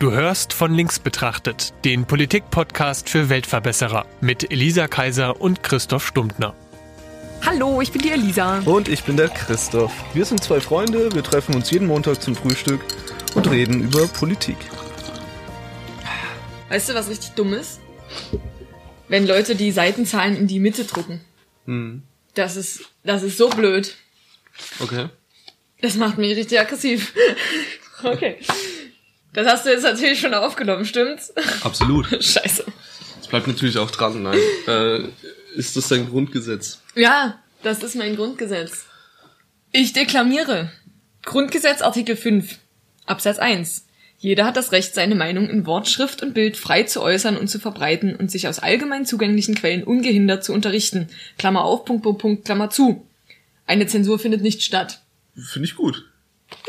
Du hörst von links betrachtet, den Politik-Podcast für Weltverbesserer mit Elisa Kaiser und Christoph Stumptner. Hallo, ich bin die Elisa. Und ich bin der Christoph. Wir sind zwei Freunde, wir treffen uns jeden Montag zum Frühstück und reden über Politik. Weißt du, was richtig dumm ist? Wenn Leute die Seitenzahlen in die Mitte drucken. Hm. Das ist, das ist so blöd. Okay. Das macht mich richtig aggressiv. okay. Das hast du jetzt natürlich schon aufgenommen, stimmt's? Absolut. Scheiße. Es bleibt natürlich auch dran, nein. Äh, ist das dein Grundgesetz? Ja, das ist mein Grundgesetz. Ich deklamiere. Grundgesetz Artikel 5, Absatz 1. Jeder hat das Recht, seine Meinung in Wort, Schrift und Bild frei zu äußern und zu verbreiten und sich aus allgemein zugänglichen Quellen ungehindert zu unterrichten. Klammer auf, Punkt, Punkt, Punkt, Klammer zu. Eine Zensur findet nicht statt. Finde ich gut.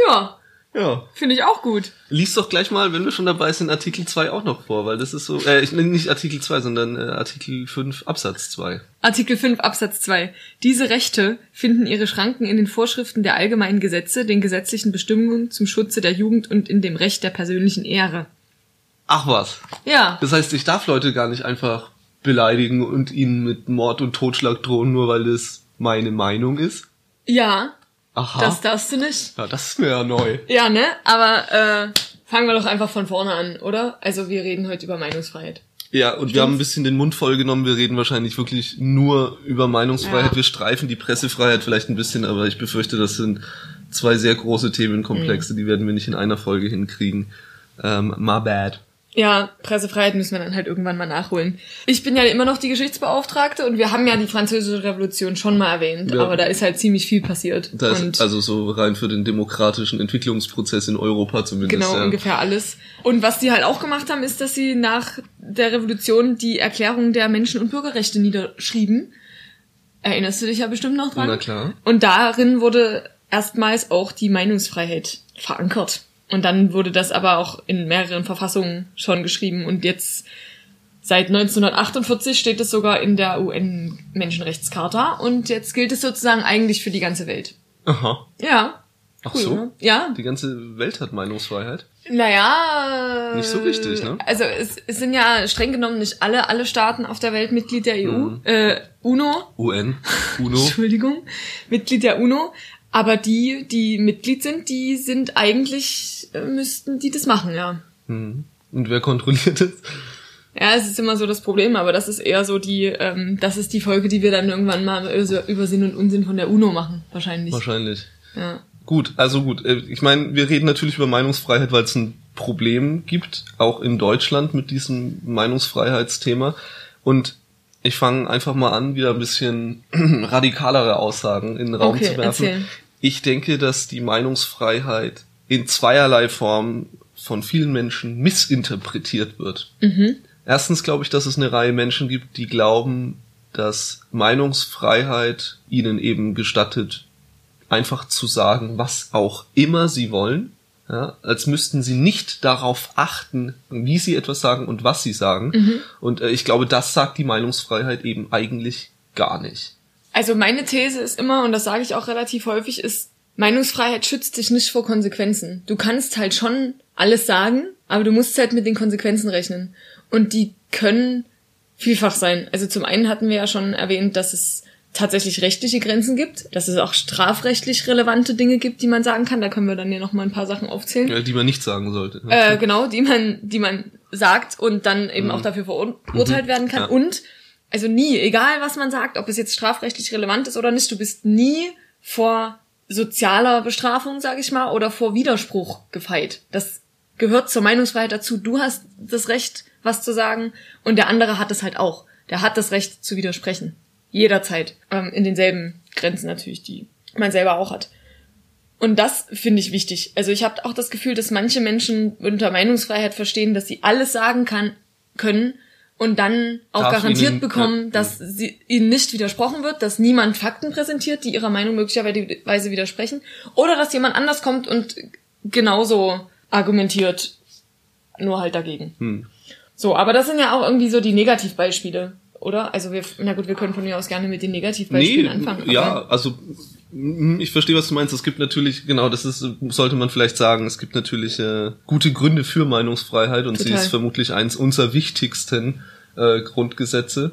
Ja, Ja. finde ich auch gut. Lies doch gleich mal, wenn wir schon dabei sind, Artikel 2 auch noch vor, weil das ist so, äh, ich, nee, nicht Artikel 2, sondern äh, Artikel 5 Absatz 2. Artikel 5 Absatz 2. Diese Rechte finden ihre Schranken in den Vorschriften der allgemeinen Gesetze, den gesetzlichen Bestimmungen zum Schutze der Jugend und in dem Recht der persönlichen Ehre. Ach was. Ja, Das heißt, ich darf Leute gar nicht einfach beleidigen und ihnen mit Mord und Totschlag drohen, nur weil das meine Meinung ist? ja, Aha. das darfst du nicht. ja, das ist mir ja neu. Ja, ne? Aber äh, fangen wir doch einfach von vorne an, oder? Also wir reden heute über Meinungsfreiheit. Ja, und wir haben ein bisschen den Mund voll genommen. Wir reden wahrscheinlich wirklich nur über Meinungsfreiheit. Ja. Wir streifen die Pressefreiheit vielleicht ein bisschen, aber ich befürchte, das sind zwei sehr große Themenkomplexe, die werden wir nicht in einer Folge hinkriegen. Ähm, my bad. Ja, Pressefreiheit müssen wir dann halt irgendwann mal nachholen. Ich bin ja immer noch die Geschichtsbeauftragte und wir haben ja die französische Revolution schon mal erwähnt, Ja. aber da ist halt ziemlich viel passiert. Das und also so rein für den demokratischen Entwicklungsprozess in Europa zumindest. Genau, ja. ungefähr alles. Und was die halt auch gemacht haben, ist, dass sie nach der Revolution die Erklärung der Menschen- und Bürgerrechte niederschrieben. Erinnerst du dich ja bestimmt noch dran? Na klar. Und darin wurde erstmals auch die Meinungsfreiheit verankert. Und dann wurde das aber auch in mehreren Verfassungen schon geschrieben. Und jetzt seit 1948 steht es sogar in der UN-Menschenrechtscharta. Und jetzt gilt es sozusagen eigentlich für die ganze Welt. Aha. Ja. Ach Cool, so? ne? Ja, Die ganze Welt hat Meinungsfreiheit. naja. Nicht so richtig, ne? Also es, es sind ja streng genommen nicht alle, alle Staaten auf der Welt Mitglied der EU. Äh, UNO, UN, UNO. Entschuldigung, Mitglied der UNO. Aber die, die Mitglied sind, die sind eigentlich, äh, müssten die das machen, ja. Hm. Und wer kontrolliert das? Ja, es ist immer so das Problem, aber das ist eher so die, ähm, das ist die Folge, die wir dann irgendwann mal über über Sinn und Unsinn von der UNO machen, wahrscheinlich. Wahrscheinlich. Ja. Gut, also gut. äh, Ich meine, wir reden natürlich über Meinungsfreiheit, weil es ein Problem gibt, auch in Deutschland mit diesem Meinungsfreiheitsthema. Und ich fange einfach mal an, wieder ein bisschen radikalere Aussagen in den Raum Okay, zu werfen. erzähl. Ich denke, dass die Meinungsfreiheit in zweierlei Form von vielen Menschen missinterpretiert wird. Mhm. Erstens glaube ich, dass es eine Reihe Menschen gibt, die glauben, dass Meinungsfreiheit ihnen eben gestattet, einfach zu sagen, was auch immer sie wollen, ja, als müssten sie nicht darauf achten, wie sie etwas sagen und was sie sagen. Und äh, ich glaube, das sagt die Meinungsfreiheit eben eigentlich gar nicht. Also meine These ist immer, und das sage ich auch relativ häufig, ist, Meinungsfreiheit schützt dich nicht vor Konsequenzen. Du kannst halt schon alles sagen, aber du musst halt mit den Konsequenzen rechnen. Und die können vielfach sein. Also zum einen hatten wir ja schon erwähnt, dass es tatsächlich rechtliche Grenzen gibt, dass es auch strafrechtlich relevante Dinge gibt, die man sagen kann. Da können wir dann ja noch mal ein paar Sachen aufzählen. Ja, die man nicht sagen sollte. Äh, genau, die man, die man sagt und dann eben auch dafür verurteilt werden kann. Ja. Und also nie, egal was man sagt, ob es jetzt strafrechtlich relevant ist oder nicht, du bist nie vor sozialer Bestrafung, sag ich mal, oder vor Widerspruch gefeit. Das gehört zur Meinungsfreiheit dazu. Du hast das Recht, was zu sagen, und der andere hat es halt auch. Der hat das Recht zu widersprechen. Jederzeit. Ähm, in denselben Grenzen natürlich, die man selber auch hat. Und das finde ich wichtig. Also ich habe auch das Gefühl, dass manche Menschen unter Meinungsfreiheit verstehen, dass sie alles sagen kann, können und dann auch Darf garantiert ihnen- bekommen, ja, dass sie, ihnen nicht widersprochen wird, dass niemand Fakten präsentiert, die ihrer Meinung möglicherweise widersprechen, oder dass jemand anders kommt und genauso argumentiert, nur halt dagegen. Hm. So, aber das sind ja auch irgendwie so die Negativbeispiele, oder? Also wir, na gut, wir können von mir aus gerne mit den Negativbeispielen anfangen. ja, also Ich verstehe, was du meinst. Es gibt natürlich, genau, das ist, sollte man vielleicht sagen, es gibt natürlich äh, gute Gründe für Meinungsfreiheit und sie Total. ist vermutlich eins unserer wichtigsten äh, Grundgesetze.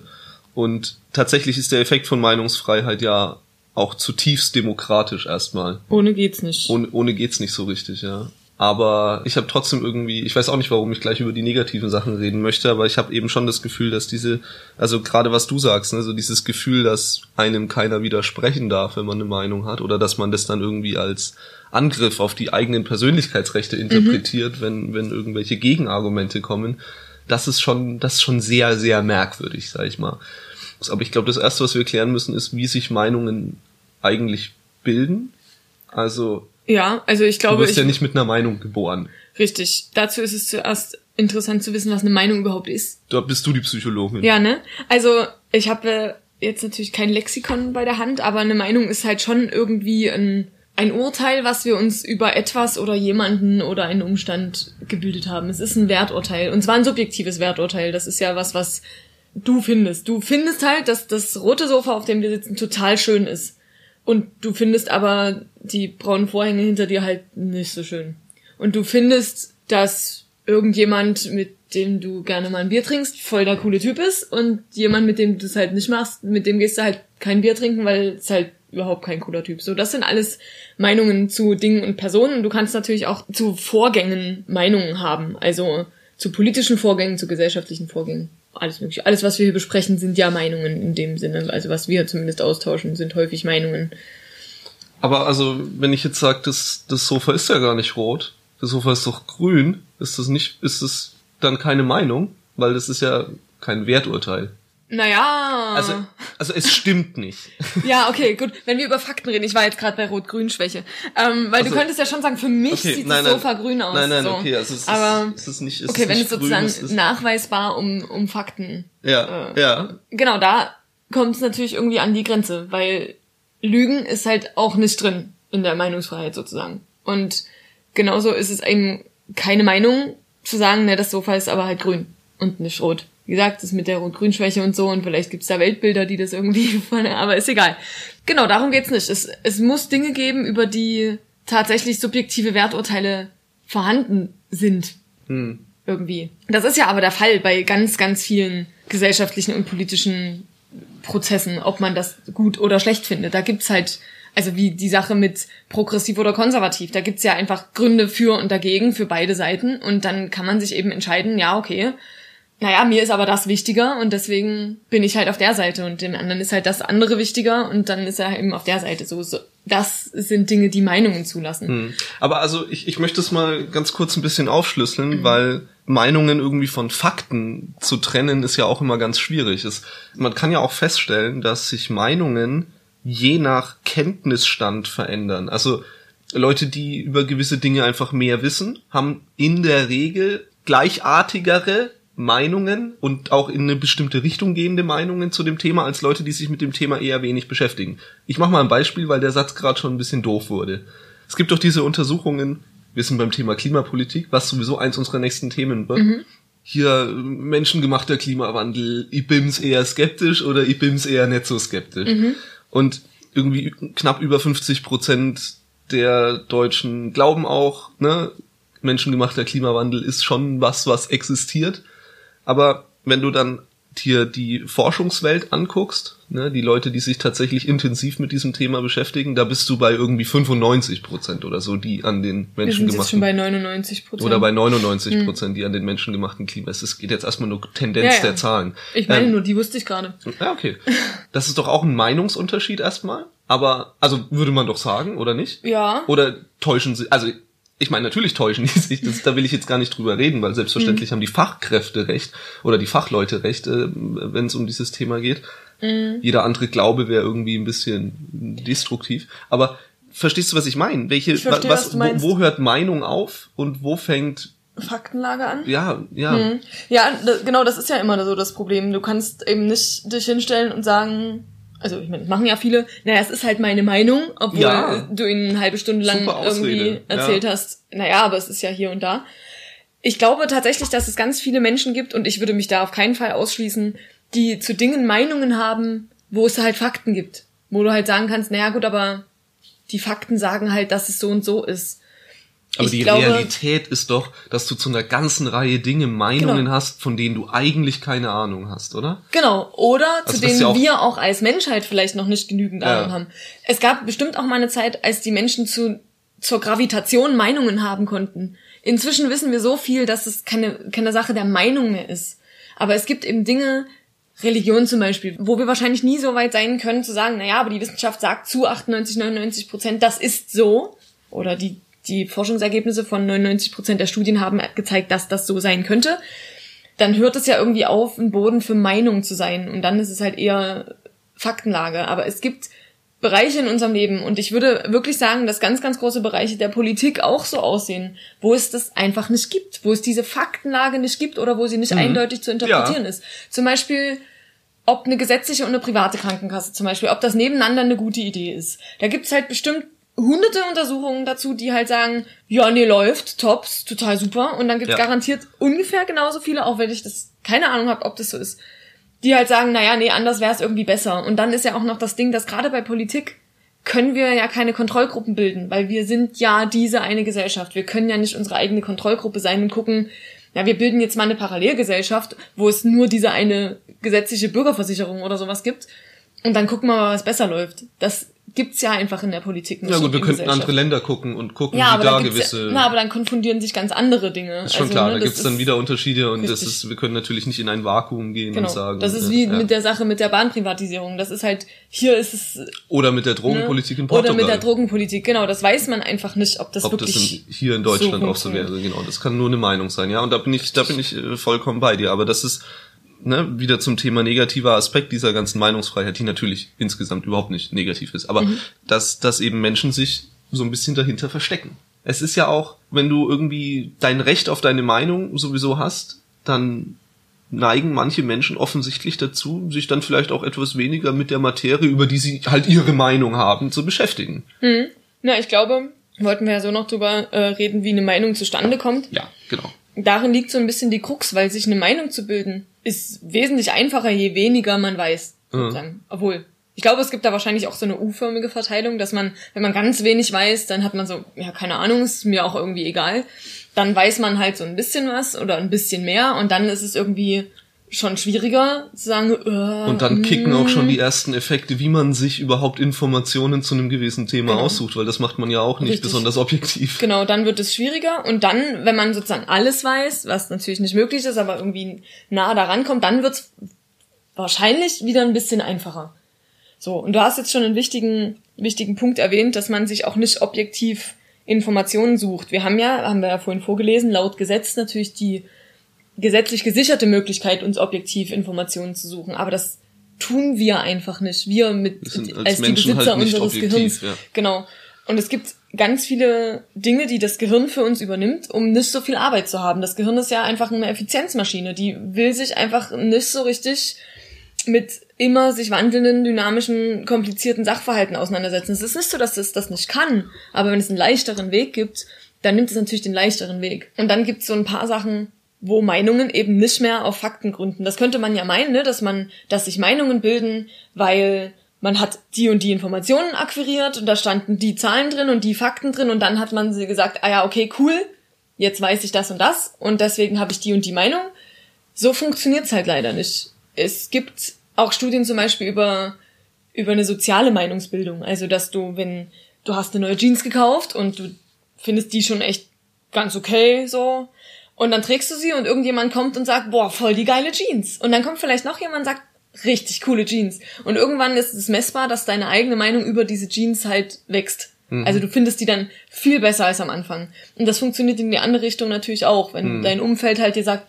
Und tatsächlich ist der Effekt von Meinungsfreiheit ja auch zutiefst demokratisch erstmal. Ohne geht's nicht. Ohne, ohne geht's nicht so richtig, ja. Aber ich habe trotzdem irgendwie, ich weiß auch nicht, warum ich gleich über die negativen Sachen reden möchte, aber ich habe eben schon das Gefühl, dass diese, also gerade was du sagst, ne, so dieses Gefühl, dass einem keiner widersprechen darf, wenn man eine Meinung hat, oder dass man das dann irgendwie als Angriff auf die eigenen Persönlichkeitsrechte interpretiert, wenn, wenn irgendwelche Gegenargumente kommen, das ist schon, das ist schon sehr, sehr merkwürdig, sag ich mal. Aber ich glaube, das erste, was wir klären müssen, ist, wie sich Meinungen eigentlich bilden. Also, ja, also ich du glaube, wirst ich, ja nicht mit einer Meinung geboren. richtig. Dazu ist es zuerst interessant zu wissen, was eine Meinung überhaupt ist. Da bist du die Psychologin. Ja, ne? Also ich habe äh, jetzt natürlich kein Lexikon bei der Hand, aber eine Meinung ist halt schon irgendwie ein, ein Urteil, was wir uns über etwas oder jemanden oder einen Umstand gebildet haben. Es ist ein Werturteil. Und zwar ein subjektives Werturteil. Das ist ja was, was du findest. Du findest halt, dass das rote Sofa, auf dem wir sitzen, total schön ist. Und du findest aber die braunen Vorhänge hinter dir halt nicht so schön. Und du findest, dass irgendjemand, mit dem du gerne mal ein Bier trinkst, voll der coole Typ ist und jemand, mit dem du es halt nicht machst, mit dem gehst du halt kein Bier trinken, weil es halt überhaupt kein cooler Typ. So, das sind alles Meinungen zu Dingen und Personen. Du kannst natürlich auch zu Vorgängen Meinungen haben, also zu politischen Vorgängen, zu gesellschaftlichen Vorgängen. Alles mögliche. Alles, was wir hier besprechen, sind ja Meinungen in dem Sinne. Also was wir zumindest austauschen, sind häufig Meinungen. Aber also, wenn ich jetzt sage, das, das Sofa ist ja gar nicht rot, das Sofa ist doch grün, ist das nicht, ist das dann keine Meinung? Weil das ist ja kein Werturteil. Naja. Also, also es stimmt nicht. Ja, okay, gut. Wenn wir über Fakten reden, ich war jetzt gerade bei Rot-Grün-Schwäche. Ähm, weil Also- du könntest ja schon sagen, für mich Okay, sieht nein, das nein. Sofa grün aus. Nein, nein, so. okay, also es ist, Aber es ist nicht, es okay, ist wenn es sozusagen ist, nachweisbar um, um Fakten. ja, äh, ja. Genau, da kommt es natürlich irgendwie an die Grenze, weil Lügen ist halt auch nicht drin in der Meinungsfreiheit sozusagen. Und genauso ist es eben keine Meinung zu sagen, ne, das Sofa ist aber halt grün und nicht rot. Wie gesagt, das ist mit der Rot-Grün-Schwäche und so und vielleicht gibt's da Weltbilder, die das irgendwie, aber ist egal. Genau, darum geht's nicht. Es, es muss Dinge geben, über die tatsächlich subjektive Werturteile vorhanden sind Hm. irgendwie. Das ist ja aber der Fall bei ganz, ganz vielen gesellschaftlichen und politischen Prozessen, ob man das gut oder schlecht findet. Da gibt's halt, also wie die Sache mit progressiv oder konservativ, da gibt's ja einfach Gründe für und dagegen, für beide Seiten. Und dann kann man sich eben entscheiden, ja, okay, naja, mir ist aber das wichtiger und deswegen bin ich halt auf der Seite und dem anderen ist halt das andere wichtiger und dann ist er eben auf der Seite. So, so das sind Dinge, die Meinungen zulassen. Hm. Aber also ich, ich möchte es mal ganz kurz ein bisschen Mhm. aufschlüsseln, weil Meinungen irgendwie von Fakten zu trennen ist ja auch immer ganz schwierig. Es, man kann ja auch feststellen, dass sich Meinungen je nach Kenntnisstand verändern. Also Leute, die über gewisse Dinge einfach mehr wissen, haben in der Regel gleichartigere Meinungen und auch in eine bestimmte Richtung gehende Meinungen zu dem Thema als Leute, die sich mit dem Thema eher wenig beschäftigen. Ich mache mal ein Beispiel, weil der Satz gerade schon ein bisschen doof wurde. Es gibt doch diese Untersuchungen, wir sind beim Thema Klimapolitik, was sowieso eins unserer nächsten Themen wird. Hier äh, menschengemachter Klimawandel, ich bin's eher skeptisch oder ich bin's eher nicht so skeptisch. Und irgendwie knapp über 50 Prozent der Deutschen glauben auch, ne, menschengemachter Klimawandel ist schon was, was existiert. Aber wenn du dann dir die Forschungswelt anguckst, ne, die Leute, die sich tatsächlich intensiv mit diesem Thema beschäftigen, da bist du bei irgendwie 95 Prozent oder so, die an den Wir sind jetzt schon bei 99 Prozent. oder bei 99 Prozent, die an den menschengemachten Klima. Es geht jetzt erstmal nur Tendenz Ja, ja. der Zahlen. Ich meine Ähm, nur, die wusste ich gerade. ja, okay. Das ist doch auch ein Meinungsunterschied erstmal. Aber, also würde man doch sagen, oder nicht? Ja. Oder täuschen sie, also ich meine, natürlich täuschen die sich, das, da will ich jetzt gar nicht drüber reden, weil Mhm. selbstverständlich haben die Fachkräfte recht oder die Fachleute recht, äh, wenn es um dieses Thema geht. Mhm. Jeder andere Glaube wäre irgendwie ein bisschen destruktiv. Aber verstehst du, was ich meine? Welche, Ich verstehe, was, was wo, wo hört Meinung auf und wo fängt, Faktenlage an? ja, ja, Mhm. Ja, da, genau, das ist ja immer so das Problem. Du kannst eben nicht dich hinstellen und sagen, also ich meine, das machen ja viele, naja, es ist halt meine Meinung, obwohl Ja. du ihnen eine halbe Stunde lang irgendwie erzählt ja. hast, naja, aber es ist ja hier und da. Ich glaube tatsächlich, dass es ganz viele Menschen gibt, und ich würde mich da auf keinen Fall ausschließen, die zu Dingen Meinungen haben, wo es halt Fakten gibt. Wo du halt sagen kannst, naja gut, aber die Fakten sagen halt, dass es so und so ist. Aber Ich die glaube- Realität ist doch, dass du zu einer ganzen Reihe Dinge Meinungen Genau. hast, von denen du eigentlich keine Ahnung hast, oder? Genau, oder Also zu denen ja auch- wir auch als Menschheit vielleicht noch nicht genügend Ja. Ahnung haben. Es gab bestimmt auch mal eine Zeit, als die Menschen zu, zur Gravitation Meinungen haben konnten. Inzwischen wissen wir so viel, dass es keine, keine Sache der Meinung mehr ist. Aber es gibt eben Dinge, Religion zum Beispiel, wo wir wahrscheinlich nie so weit sein können zu sagen, naja, aber die Wissenschaft sagt zu 98, 99 Prozent, das ist so. Oder die, die Forschungsergebnisse von 99 Prozent der Studien haben gezeigt, dass das so sein könnte dann hört es ja irgendwie auf, ein Boden für Meinung zu sein. Und dann ist es halt eher Faktenlage. Aber es gibt Bereiche in unserem Leben und ich würde wirklich sagen, dass ganz, ganz große Bereiche der Politik auch so aussehen, wo es das einfach nicht gibt, wo es diese Faktenlage nicht gibt oder wo sie nicht eindeutig zu interpretieren ist. Zum Beispiel, ob eine gesetzliche und eine private Krankenkasse zum Beispiel, ob das nebeneinander eine gute Idee ist. Da gibt's halt bestimmt hunderte Untersuchungen dazu, die halt sagen, ja, nee, läuft, tops, total super. Und dann gibt's Ja. garantiert ungefähr genauso viele, auch wenn ich das keine Ahnung habe, ob das so ist, die halt sagen, naja, nee, anders wäre es irgendwie besser. Und dann ist ja auch noch das Ding, dass gerade bei Politik können wir ja keine Kontrollgruppen bilden, weil wir sind ja diese eine Gesellschaft. Wir können ja nicht unsere eigene Kontrollgruppe sein und gucken, ja, wir bilden jetzt mal eine Parallelgesellschaft, wo es nur diese eine gesetzliche Bürgerversicherung oder sowas gibt. Und dann gucken wir mal, was besser läuft. Das gibt's ja einfach in der Politik nicht. Ja gut, wir in könnten andere Länder gucken und gucken, ja, wie da gewisse... ja, na, aber dann konfundieren sich ganz andere Dinge. ist schon Also, klar, ne, da das gibt's dann wieder Unterschiede und das Richtig. ist, wir können natürlich nicht in ein Vakuum gehen Genau. und sagen. das ist wie ja. mit der Sache mit der Bahnprivatisierung. Das ist halt, hier ist es Oder mit der Drogenpolitik in Ne? Oder Portugal. mit der Drogenpolitik, genau. Das weiß man einfach nicht, ob das ob das wirklich. in, hier in Deutschland so auch so wäre, genau. Das kann nur eine Meinung sein, ja. Und da bin ich, da bin ich äh, vollkommen bei dir. Aber das ist ne, wieder zum Thema negativer Aspekt dieser ganzen Meinungsfreiheit, die natürlich insgesamt überhaupt nicht negativ ist. Aber Mhm. dass, dass eben Menschen sich so ein bisschen dahinter verstecken. Es ist ja auch, wenn du irgendwie dein Recht auf deine Meinung sowieso hast, dann neigen manche Menschen offensichtlich dazu, sich dann vielleicht auch etwas weniger mit der Materie, über die sie halt ihre Meinung haben, zu beschäftigen. Na, ich glaube, wollten wir ja so noch drüber äh, reden, wie eine Meinung zustande kommt. Ja, genau. Darin liegt so ein bisschen die Krux, weil sich eine Meinung zu bilden ist wesentlich einfacher, je weniger man weiß. Sozusagen. Obwohl, ich glaube, es gibt da wahrscheinlich auch so eine U-förmige Verteilung, dass man, wenn man ganz wenig weiß, dann hat man so, ja, keine Ahnung, ist mir auch irgendwie egal. Dann weiß man halt so ein bisschen was oder ein bisschen mehr und dann ist es irgendwie schon schwieriger zu sagen, äh, Und dann kicken auch schon die ersten Effekte, wie man sich überhaupt Informationen zu einem gewissen Thema Genau. aussucht, weil das macht man ja auch nicht Richtig. besonders objektiv. Genau, dann wird es schwieriger und dann, wenn man sozusagen alles weiß, was natürlich nicht möglich ist, aber irgendwie nah daran kommt, dann wird es wahrscheinlich wieder ein bisschen einfacher. So, und du hast jetzt schon einen wichtigen, wichtigen Punkt erwähnt, dass man sich auch nicht objektiv Informationen sucht. Wir haben ja, haben wir ja vorhin vorgelesen, laut Gesetz natürlich die gesetzlich gesicherte Möglichkeit, uns objektiv Informationen zu suchen. Aber das tun wir einfach nicht. Wir mit Wir als als die Menschen Besitzer halt unseres objektiv, Gehirns. ja. Genau. Und es gibt ganz viele Dinge, die das Gehirn für uns übernimmt, um nicht so viel Arbeit zu haben. Das Gehirn ist ja einfach eine Effizienzmaschine. Die will sich einfach nicht so richtig mit immer sich wandelnden, dynamischen, komplizierten Sachverhalten auseinandersetzen. Es ist nicht so, dass es das nicht kann, aber wenn es einen leichteren Weg gibt, dann nimmt es natürlich den leichteren Weg. Und dann gibt es so ein paar Sachen, wo Meinungen eben nicht mehr auf Fakten gründen. Das könnte man ja meinen, ne? dass man, dass sich Meinungen bilden, weil man hat die und die Informationen akquiriert und da standen die Zahlen drin und die Fakten drin und dann hat man sie gesagt, ah ja, okay, cool, jetzt weiß ich das und das und deswegen habe ich die und die Meinung. So funktioniert's halt leider nicht. Es gibt auch Studien zum Beispiel über, über eine soziale Meinungsbildung. Also, dass du, wenn du hast eine neue Jeans gekauft und du findest die schon echt ganz okay, so, und dann trägst du sie und irgendjemand kommt und sagt, boah, voll die geile Jeans. Und dann kommt vielleicht noch jemand und sagt, richtig coole Jeans. Und irgendwann ist es messbar, dass deine eigene Meinung über diese Jeans halt wächst. Also du findest die dann viel besser als am Anfang. Und das funktioniert in die andere Richtung natürlich auch, wenn dein Umfeld halt dir sagt,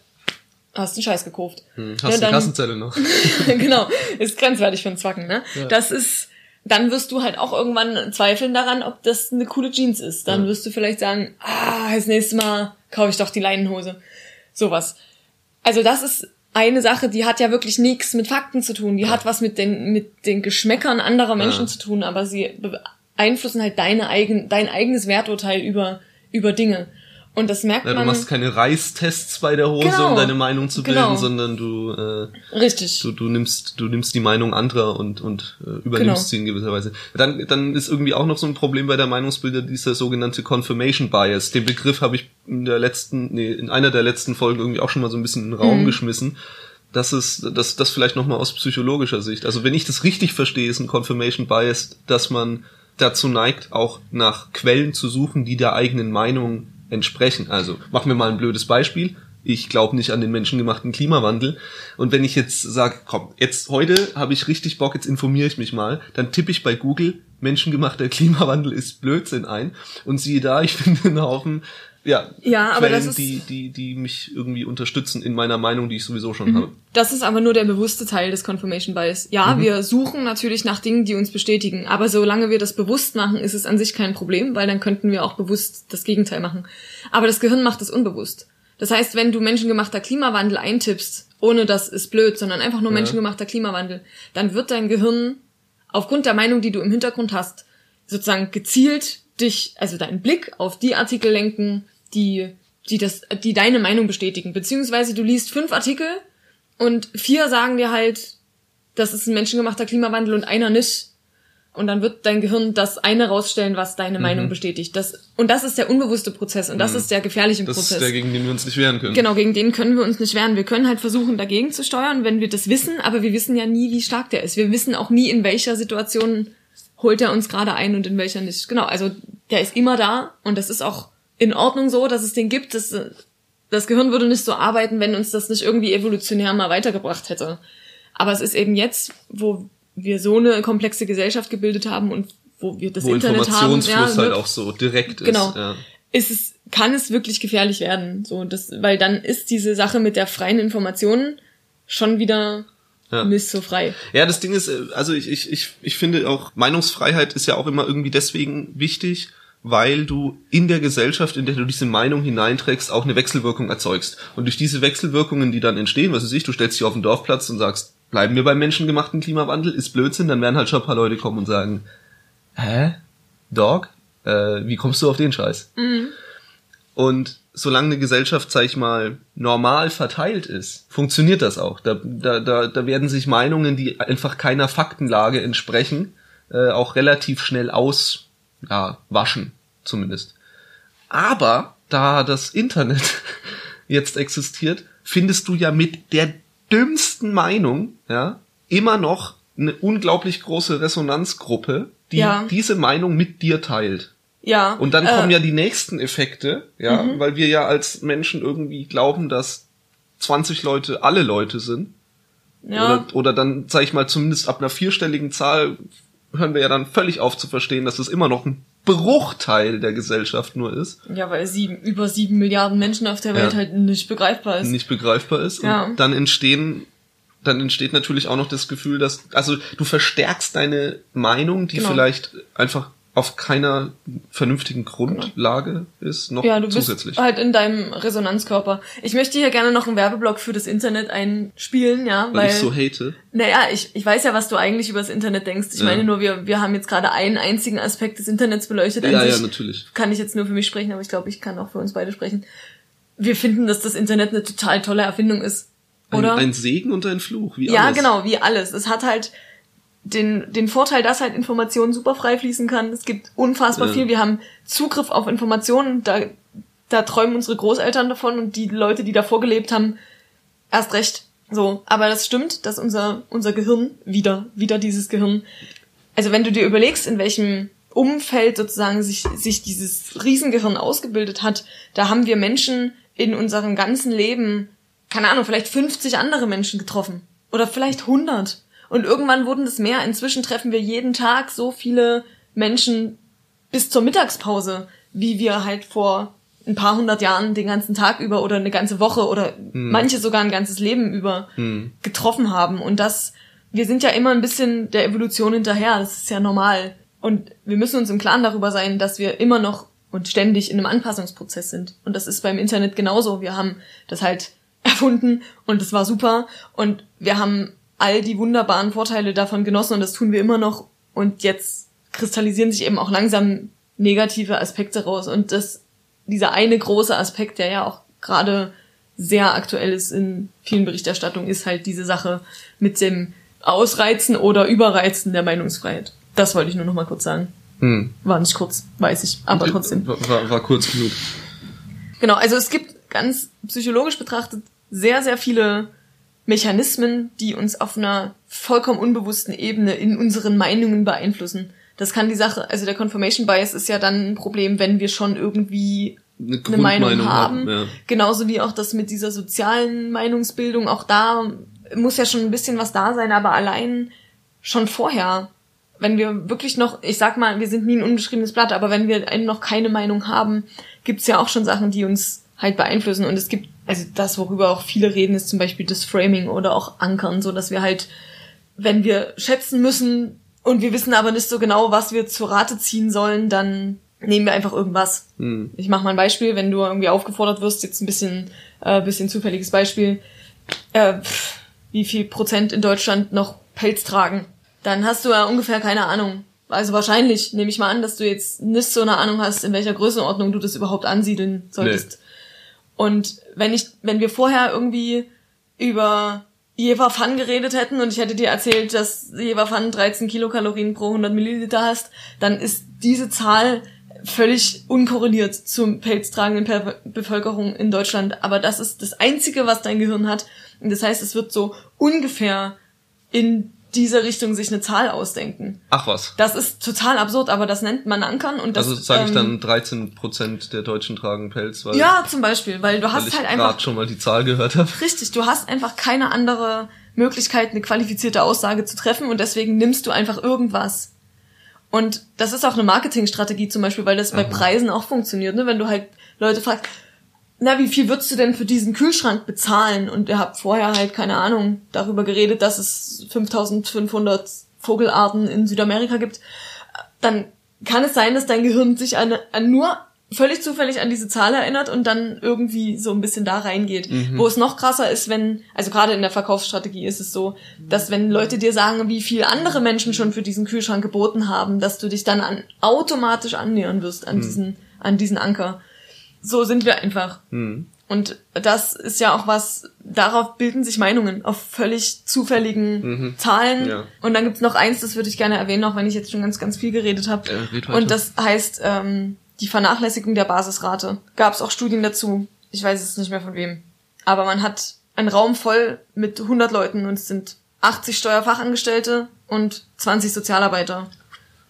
hast einen Scheiß gekauft. Hm, Hast Ja, eine Kassenzelle noch? genau, ist grenzwertig für einen Zwacken, ne? Das ist, dann wirst du halt auch irgendwann zweifeln daran, ob das eine coole Jeans ist. Dann wirst du vielleicht sagen, ah, das nächste Mal kaufe ich doch die Leinenhose. Sowas. Also das ist eine Sache, die hat ja wirklich nichts mit Fakten zu tun. Die hat was mit den, mit den Geschmäckern anderer Menschen Ja. zu tun, aber sie beeinflussen halt deine eigen, dein eigenes Werturteil über, über Dinge. Und das merkt Ja, man. du machst keine Reistests bei der Hose, Genau. um deine Meinung zu bilden, Genau. sondern du, äh, richtig. du, du nimmst, du nimmst die Meinung anderer und, und äh, übernimmst Genau. sie in gewisser Weise. Dann, dann ist irgendwie auch noch so ein Problem bei der Meinungsbilder dieser sogenannte Confirmation Bias. Den Begriff habe ich in der letzten, nee, in einer der letzten Folgen irgendwie auch schon mal so ein bisschen in den Raum Mhm. geschmissen. Das ist, das, das vielleicht nochmal aus psychologischer Sicht. Also wenn ich das richtig verstehe, ist ein Confirmation Bias, dass man dazu neigt, auch nach Quellen zu suchen, die der eigenen Meinung entsprechen. Also machen wir mal ein blödes Beispiel. Ich glaube nicht an den menschengemachten Klimawandel. Und wenn ich jetzt sage, komm, jetzt heute habe ich richtig Bock, jetzt informiere ich mich mal, dann tippe ich bei Google menschengemachter Klimawandel ist Blödsinn ein und siehe da, ich finde einen Haufen ja, Ja, aber Quellen, das ist- die, die, die mich irgendwie unterstützen in meiner Meinung, die ich sowieso Mhm. schon habe. Das ist aber nur der bewusste Teil des Confirmation Bias. Ja, Mhm. wir suchen natürlich nach Dingen, die uns bestätigen, aber solange wir das bewusst machen, ist es an sich kein Problem, weil dann könnten wir auch bewusst das Gegenteil machen. Aber das Gehirn macht es unbewusst. Das heißt, wenn du menschengemachter Klimawandel eintippst, ohne das ist blöd, sondern einfach nur Ja. menschengemachter Klimawandel, dann wird dein Gehirn aufgrund der Meinung, die du im Hintergrund hast, sozusagen gezielt dich, also deinen Blick auf die Artikel lenken, die, die das, die deine Meinung bestätigen. Beziehungsweise du liest fünf Artikel und vier sagen dir halt, das ist ein menschengemachter Klimawandel und einer nicht. Und dann wird dein Gehirn das eine rausstellen, was deine Mhm. Meinung bestätigt. Das, und das ist der unbewusste Prozess und das ist der gefährliche Das Prozess. ist der, gegen den wir uns nicht wehren können. Genau, gegen den können wir uns nicht wehren. Wir können halt versuchen, dagegen zu steuern, wenn wir das wissen, aber wir wissen ja nie, wie stark der ist. Wir wissen auch nie, in welcher Situation holt er uns gerade ein und in welcher nicht. Genau, also der ist immer da und das ist auch in Ordnung so, dass es den gibt. Das, das Gehirn würde nicht so arbeiten, wenn uns das nicht irgendwie evolutionär mal weitergebracht hätte. Aber es ist eben jetzt, wo wir so eine komplexe Gesellschaft gebildet haben und wo wir das Wo Internet haben, Informationsfluss halt auch so direkt Genau. ist. Ja. ist es, kann es wirklich gefährlich werden. So, das, weil dann ist diese Sache mit der freien Information schon wieder Ja. nicht so frei. Ja, das Ding ist, äh, also ich, ich, ich, ich finde auch, Meinungsfreiheit ist ja auch immer irgendwie deswegen wichtig, weil du in der Gesellschaft, in der du diese Meinung hineinträgst, auch eine Wechselwirkung erzeugst. Und durch diese Wechselwirkungen, die dann entstehen, was weiß ich, du stellst dich auf den Dorfplatz und sagst, bleiben wir beim menschengemachten Klimawandel, ist Blödsinn, dann werden halt schon ein paar Leute kommen und sagen, hä? Dog? Äh, wie kommst du auf den Scheiß? Und solange eine Gesellschaft, sag ich mal, normal verteilt ist, funktioniert das auch. Da, da, da, da werden sich Meinungen, die einfach keiner Faktenlage entsprechen, äh, auch relativ schnell aus, ja, waschen, zumindest. Aber da das Internet jetzt existiert, findest du ja mit der dümmsten Meinung, ja, immer noch eine unglaublich große Resonanzgruppe, die Ja. diese Meinung mit dir teilt. Ja. Und dann äh, kommen ja die nächsten Effekte, ja, Mhm. weil wir ja als Menschen irgendwie glauben, dass 20 Leute alle Leute sind. ja, Oder, oder dann, sag ich mal, zumindest ab einer vierstelligen Zahl hören wir ja dann völlig auf zu verstehen, dass es immer noch ein Bruchteil der Gesellschaft nur ist, ja, weil sieben, über sieben Milliarden Menschen auf der Welt Ja. halt nicht begreifbar ist. nicht begreifbar ist. Ja. Und dann entstehen, dann entsteht natürlich auch noch das Gefühl, dass, also du verstärkst deine Meinung, die Genau. vielleicht einfach auf keiner vernünftigen Grundlage ist, noch Ja, du zusätzlich. bist halt in deinem Resonanzkörper. Ich möchte hier gerne noch einen Werbeblock für das Internet einspielen, ja, weil weil, ich so hate. naja, ich, ich weiß ja, was du eigentlich über das Internet denkst. Ich Ja. meine nur, wir, wir haben jetzt gerade einen einzigen Aspekt des Internets beleuchtet. Ja, ja, natürlich. kann ich jetzt nur für mich sprechen, aber ich glaube, ich kann auch für uns beide sprechen. Wir finden, dass das Internet eine total tolle Erfindung ist. Oder? Ein, ein Segen und ein Fluch, wie ja, alles. genau, wie alles. Es hat halt den, den Vorteil, dass halt Informationen super frei fließen kann. Es gibt unfassbar Ja. viel. Wir haben Zugriff auf Informationen. Da, da träumen unsere Großeltern davon und die Leute, die davor gelebt haben, erst recht. So, aber das stimmt, dass unser, unser Gehirn, wieder, wieder dieses Gehirn, also wenn du dir überlegst, in welchem Umfeld sozusagen sich, sich dieses Riesengehirn ausgebildet hat, da haben wir Menschen in unserem ganzen Leben, keine Ahnung, vielleicht 50 andere Menschen getroffen. Oder vielleicht 100. Und irgendwann wurden es mehr. Inzwischen treffen wir jeden Tag so viele Menschen bis zur Mittagspause, wie wir halt vor ein paar hundert Jahren den ganzen Tag über oder eine ganze Woche oder manche sogar ein ganzes Leben über getroffen haben. Und das, wir sind ja immer ein bisschen der Evolution hinterher. Das ist ja normal. Und wir müssen uns im Klaren darüber sein, dass wir immer noch und ständig in einem Anpassungsprozess sind. Und das ist beim Internet genauso. Wir haben das halt erfunden und es war super. Und wir haben all die wunderbaren Vorteile davon genossen und das tun wir immer noch. Und jetzt kristallisieren sich eben auch langsam negative Aspekte raus. Und das dieser eine große Aspekt, der ja auch gerade sehr aktuell ist in vielen Berichterstattungen, ist halt diese Sache mit dem Ausreizen oder Überreizen der Meinungsfreiheit. Das wollte ich nur noch mal kurz sagen. Hm. War nicht kurz, weiß ich, aber trotzdem. War, war, war kurz genug. Genau, also es gibt ganz psychologisch betrachtet sehr, sehr viele Mechanismen, die uns auf einer vollkommen unbewussten Ebene in unseren Meinungen beeinflussen. Das kann die Sache, also der Confirmation Bias ist ja dann ein Problem, wenn wir schon irgendwie Eine, eine Meinung Grundmeinung haben. ja. Genauso wie auch das mit dieser sozialen Meinungsbildung. Auch da muss ja schon ein bisschen was da sein, aber allein schon vorher, wenn wir wirklich noch, ich sag mal, wir sind nie ein unbeschriebenes Blatt, aber wenn wir noch keine Meinung haben, gibt's ja auch schon Sachen, die uns halt beeinflussen. Und es gibt, also das, worüber auch viele reden, ist zum Beispiel das Framing oder auch Ankern, so dass wir halt, wenn wir schätzen müssen und wir wissen aber nicht so genau, was wir zur Rate ziehen sollen, dann nehmen wir einfach irgendwas. Hm. Ich mache mal ein Beispiel, wenn du irgendwie aufgefordert wirst, jetzt ein bisschen, äh, bisschen zufälliges Beispiel, äh, wie viel Prozent in Deutschland noch Pelz tragen, dann hast du ja ungefähr keine Ahnung. Also wahrscheinlich nehme ich mal an, dass du jetzt nicht so eine Ahnung hast, in welcher Größenordnung du das überhaupt ansiedeln solltest. Und wenn ich, wenn wir vorher irgendwie über Jever Fun geredet hätten und ich hätte dir erzählt, dass Jever Fun 13 Kilokalorien pro 100 Milliliter hast, dann ist diese Zahl völlig unkorreliert zum pelztragenden per Bevölkerung in Deutschland. Aber das ist das Einzige, was dein Gehirn hat. Und das heißt, es wird so ungefähr in dieser Richtung sich eine Zahl ausdenken. Ach was. Das ist total absurd, aber das nennt man Ankern und das Also sage ich ähm, dann 13% der Deutschen tragen Pelz, weil, ja zum Beispiel, weil du weil hast ich halt gerade einfach schon mal die Zahl gehört habe. richtig, du hast einfach keine andere Möglichkeit, eine qualifizierte Aussage zu treffen und deswegen nimmst du einfach irgendwas. Und das ist auch eine Marketingstrategie zum Beispiel, weil das bei Aha. Preisen auch funktioniert, ne? Wenn du halt Leute fragst, na, wie viel würdest du denn für diesen Kühlschrank bezahlen? Und ihr habt vorher halt, keine Ahnung, darüber geredet, dass es 5500 Vogelarten in Südamerika gibt. Dann kann es sein, dass dein Gehirn sich an, an nur völlig zufällig an diese Zahl erinnert und dann irgendwie so ein bisschen da reingeht. Wo es noch krasser ist, wenn, also gerade in der Verkaufsstrategie ist es so, dass wenn Leute dir sagen, wie viel andere Menschen schon für diesen Kühlschrank geboten haben, dass du dich dann an, automatisch annähern wirst an diesen, an diesen Anker. So sind wir einfach. Hm. Und das ist ja auch was, darauf bilden sich Meinungen, auf völlig zufälligen Zahlen. Mhm. Ja. Und dann gibt's noch eins, das würde ich gerne erwähnen, auch wenn ich jetzt schon ganz, ganz viel geredet habe. Ja. Und das heißt ähm, die Vernachlässigung der Basisrate. Gab es auch Studien dazu. Ich weiß es nicht mehr von wem. Aber man hat einen Raum voll mit 100 Leuten und es sind 80 Steuerfachangestellte und 20 Sozialarbeiter.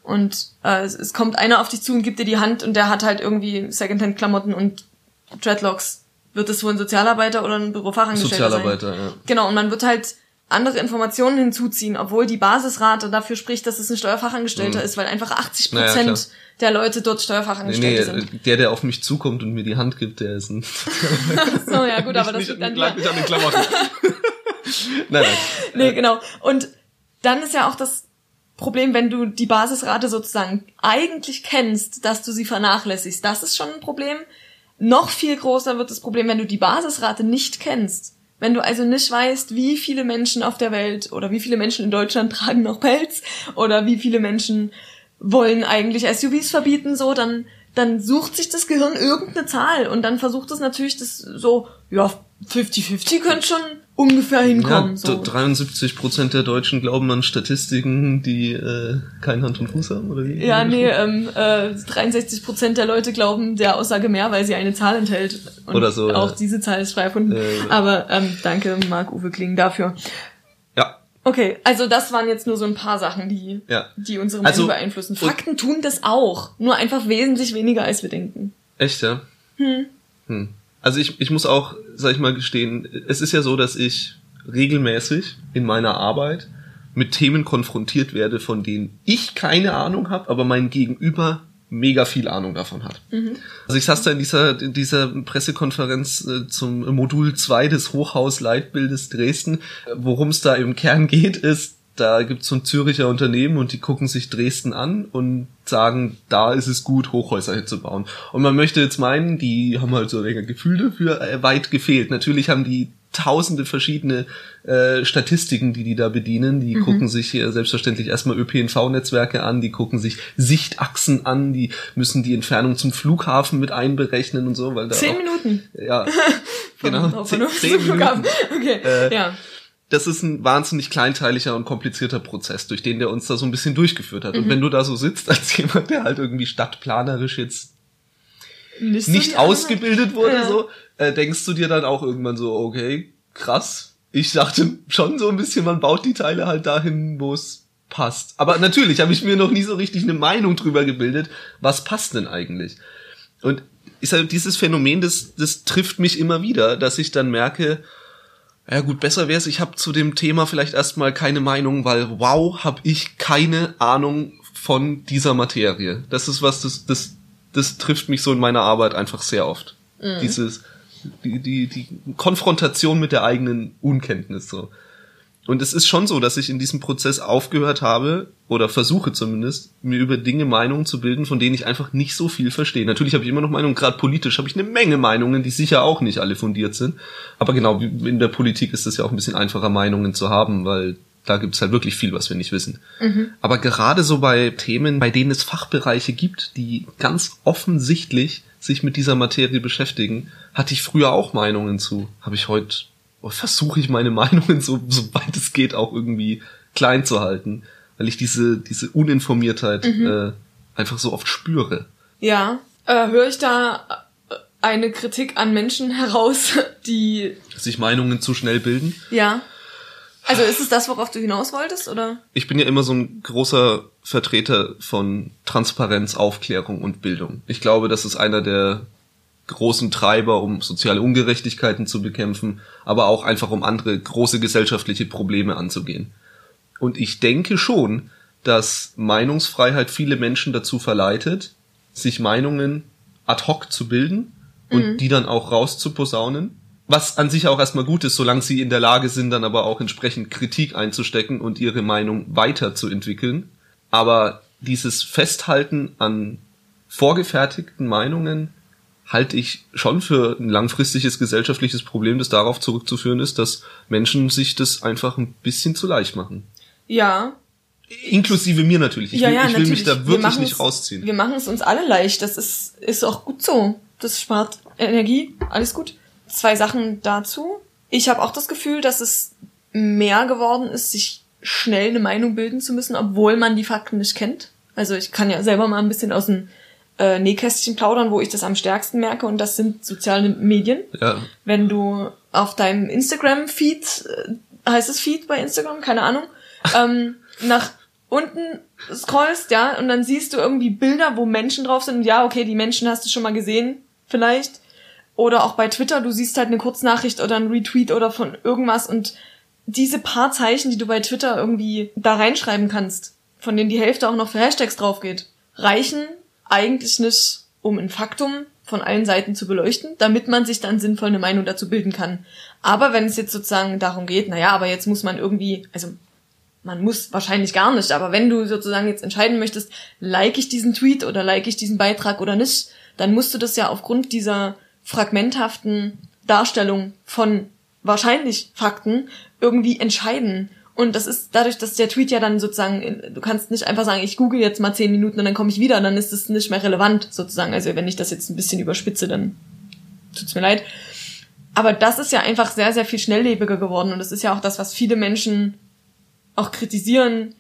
Und äh, es, es kommt einer auf dich zu und gibt dir die Hand und der hat halt irgendwie Secondhand-Klamotten und Dreadlocks. Wird es wohl ein Sozialarbeiter oder ein Bürofachangestellter sein? Sozialarbeiter, ja. Genau, und man wird halt andere Informationen hinzuziehen, obwohl die Basisrate dafür spricht, dass es ein Steuerfachangestellter ist, weil einfach 80 Mhm. Naja, Prozent klar. der Leute dort Nee, Steuerfachangestellte nee, sind. der, der auf mich zukommt und mir die Hand gibt, der ist ein... So, ja gut, aber das liegt an nicht an den Klamotten. nein, nein. Nee, genau. Und dann ist ja auch das Problem, wenn du die Basisrate sozusagen eigentlich kennst, dass du sie vernachlässigst. Das ist schon ein Problem. Noch viel größer wird das Problem, wenn du die Basisrate nicht kennst. Wenn du also nicht weißt, wie viele Menschen auf der Welt oder wie viele Menschen in Deutschland tragen noch Pelz oder wie viele Menschen wollen eigentlich SUVs verbieten, so, dann, dann sucht sich das Gehirn irgendeine Zahl und dann versucht es natürlich das so, ja, 50-50 könnte schon ungefähr Ja, hinkommen. so. 73 Prozent der Deutschen glauben an Statistiken, die äh, kein Hand und Fuß haben, oder wie? Ja, nee, ähm, äh, 63 Prozent der Leute glauben der Aussage mehr, weil sie eine Zahl enthält. Und Oder so, Auch ja. diese Zahl ist frei erfunden. Ja, ja. Aber ähm, danke, Marc-Uwe Kling, dafür. Ja, Okay, also das waren jetzt nur so ein paar Sachen, die, Ja. die unsere Meinung Also, beeinflussen. Fakten tun das auch, nur einfach wesentlich weniger, als wir denken. echt, ja? Hm. Also ich, ich muss auch, sag ich mal, gestehen, es ist ja so, dass ich regelmäßig in meiner Arbeit mit Themen konfrontiert werde, von denen ich keine Ahnung habe, aber mein Gegenüber mega viel Ahnung davon hat. Also ich saß da in dieser, in dieser Pressekonferenz äh, zum Modul 2 des Hochhausleitbildes Dresden. Worum es da im Kern geht, ist, da gibt's so ein Züricher Unternehmen und die gucken sich Dresden an und sagen, da ist es gut, Hochhäuser hinzubauen. Und man möchte jetzt meinen, die haben halt so ein Gefühl dafür, äh, weit gefehlt. Natürlich haben die tausende verschiedene äh, Statistiken, die die da bedienen. Die mhm. gucken sich hier selbstverständlich erstmal ÖPNV-Netzwerke an, die gucken sich Sichtachsen an, die müssen die Entfernung zum Flughafen mit einberechnen und so, weil da Zehn auch, Minuten. Ja, genau. Zehn, zehn Minuten. Okay, äh, ja das ist ein wahnsinnig kleinteiliger und komplizierter Prozess, durch den der uns da so ein bisschen durchgeführt hat. Mhm. Und wenn du da so sitzt als jemand, der halt irgendwie stadtplanerisch jetzt nicht, nicht ausgebildet wurde, ja. so, äh, denkst du dir dann auch irgendwann so, okay, krass. Ich dachte schon so ein bisschen, man baut die Teile halt dahin, wo es passt. Aber natürlich habe ich mir noch nie so richtig eine Meinung drüber gebildet, was passt denn eigentlich. Und ist halt dieses Phänomen, das, das trifft mich immer wieder, dass ich dann merke, ja gut, besser wäre es, ich habe zu dem Thema vielleicht erstmal keine Meinung, weil wow, habe ich keine Ahnung von dieser Materie. Das ist was, das, das, das trifft mich so in meiner Arbeit einfach sehr oft. Mhm. Dieses, die, die, die Konfrontation mit der eigenen Unkenntnis so. Und es ist schon so, dass ich in diesem Prozess aufgehört habe, oder versuche zumindest, mir über Dinge Meinungen zu bilden, von denen ich einfach nicht so viel verstehe. Natürlich habe ich immer noch Meinungen, gerade politisch habe ich eine Menge Meinungen, die sicher auch nicht alle fundiert sind. Aber genau, in der Politik ist es ja auch ein bisschen einfacher, Meinungen zu haben, weil da gibt es halt wirklich viel, was wir nicht wissen. Mhm. Aber gerade so bei Themen, bei denen es Fachbereiche gibt, die ganz offensichtlich sich mit dieser Materie beschäftigen, hatte ich früher auch Meinungen zu. Habe ich heute versuche ich meine Meinungen so, so weit es geht auch irgendwie klein zu halten, weil ich diese, diese Uninformiertheit mhm. äh, einfach so oft spüre. Ja, äh, höre ich da äh, eine Kritik an Menschen heraus, die sich Meinungen zu schnell bilden? Ja. Also ist es das, worauf du hinaus wolltest, oder? Ich bin ja immer so ein großer Vertreter von Transparenz, Aufklärung und Bildung. Ich glaube, das ist einer der großen Treiber, um soziale Ungerechtigkeiten zu bekämpfen, aber auch einfach um andere große gesellschaftliche Probleme anzugehen. Und ich denke schon, dass Meinungsfreiheit viele Menschen dazu verleitet, sich Meinungen ad hoc zu bilden und mhm. die dann auch rauszuposaunen. Was an sich auch erstmal gut ist, solange sie in der Lage sind, dann aber auch entsprechend Kritik einzustecken und ihre Meinung weiterzuentwickeln. Aber dieses Festhalten an vorgefertigten Meinungen halte ich schon für ein langfristiges gesellschaftliches Problem, das darauf zurückzuführen ist, dass Menschen sich das einfach ein bisschen zu leicht machen. Ja. Inklusive mir natürlich. Ich, ja, will, ja, ich will natürlich. mich da wirklich nicht rausziehen. Wir machen es uns alle leicht. Das ist, ist auch gut so. Das spart Energie. Alles gut. Zwei Sachen dazu. Ich habe auch das Gefühl, dass es mehr geworden ist, sich schnell eine Meinung bilden zu müssen, obwohl man die Fakten nicht kennt. Also ich kann ja selber mal ein bisschen aus dem äh, Nähkästchen plaudern, wo ich das am stärksten merke, und das sind soziale Medien. Ja. Wenn du auf deinem Instagram-Feed, äh, heißt es Feed bei Instagram, keine Ahnung, ähm, nach unten scrollst, ja, und dann siehst du irgendwie Bilder, wo Menschen drauf sind, und ja, okay, die Menschen hast du schon mal gesehen, vielleicht. Oder auch bei Twitter, du siehst halt eine Kurznachricht oder ein Retweet oder von irgendwas und diese paar Zeichen, die du bei Twitter irgendwie da reinschreiben kannst, von denen die Hälfte auch noch für Hashtags drauf geht, reichen eigentlich nicht, um ein Faktum von allen Seiten zu beleuchten, damit man sich dann sinnvoll eine Meinung dazu bilden kann. Aber wenn es jetzt sozusagen darum geht, naja, aber jetzt muss man irgendwie, also man muss wahrscheinlich gar nicht, aber wenn du sozusagen jetzt entscheiden möchtest, like ich diesen Tweet oder like ich diesen Beitrag oder nicht, dann musst du das ja aufgrund dieser fragmenthaften Darstellung von wahrscheinlich Fakten irgendwie entscheiden. Und das ist dadurch, dass der Tweet ja dann sozusagen, du kannst nicht einfach sagen, ich google jetzt mal zehn Minuten und dann komme ich wieder, dann ist es nicht mehr relevant sozusagen. Also wenn ich das jetzt ein bisschen überspitze, dann tut's mir leid. Aber das ist ja einfach sehr, sehr viel schnelllebiger geworden und das ist ja auch das, was viele Menschen auch kritisieren,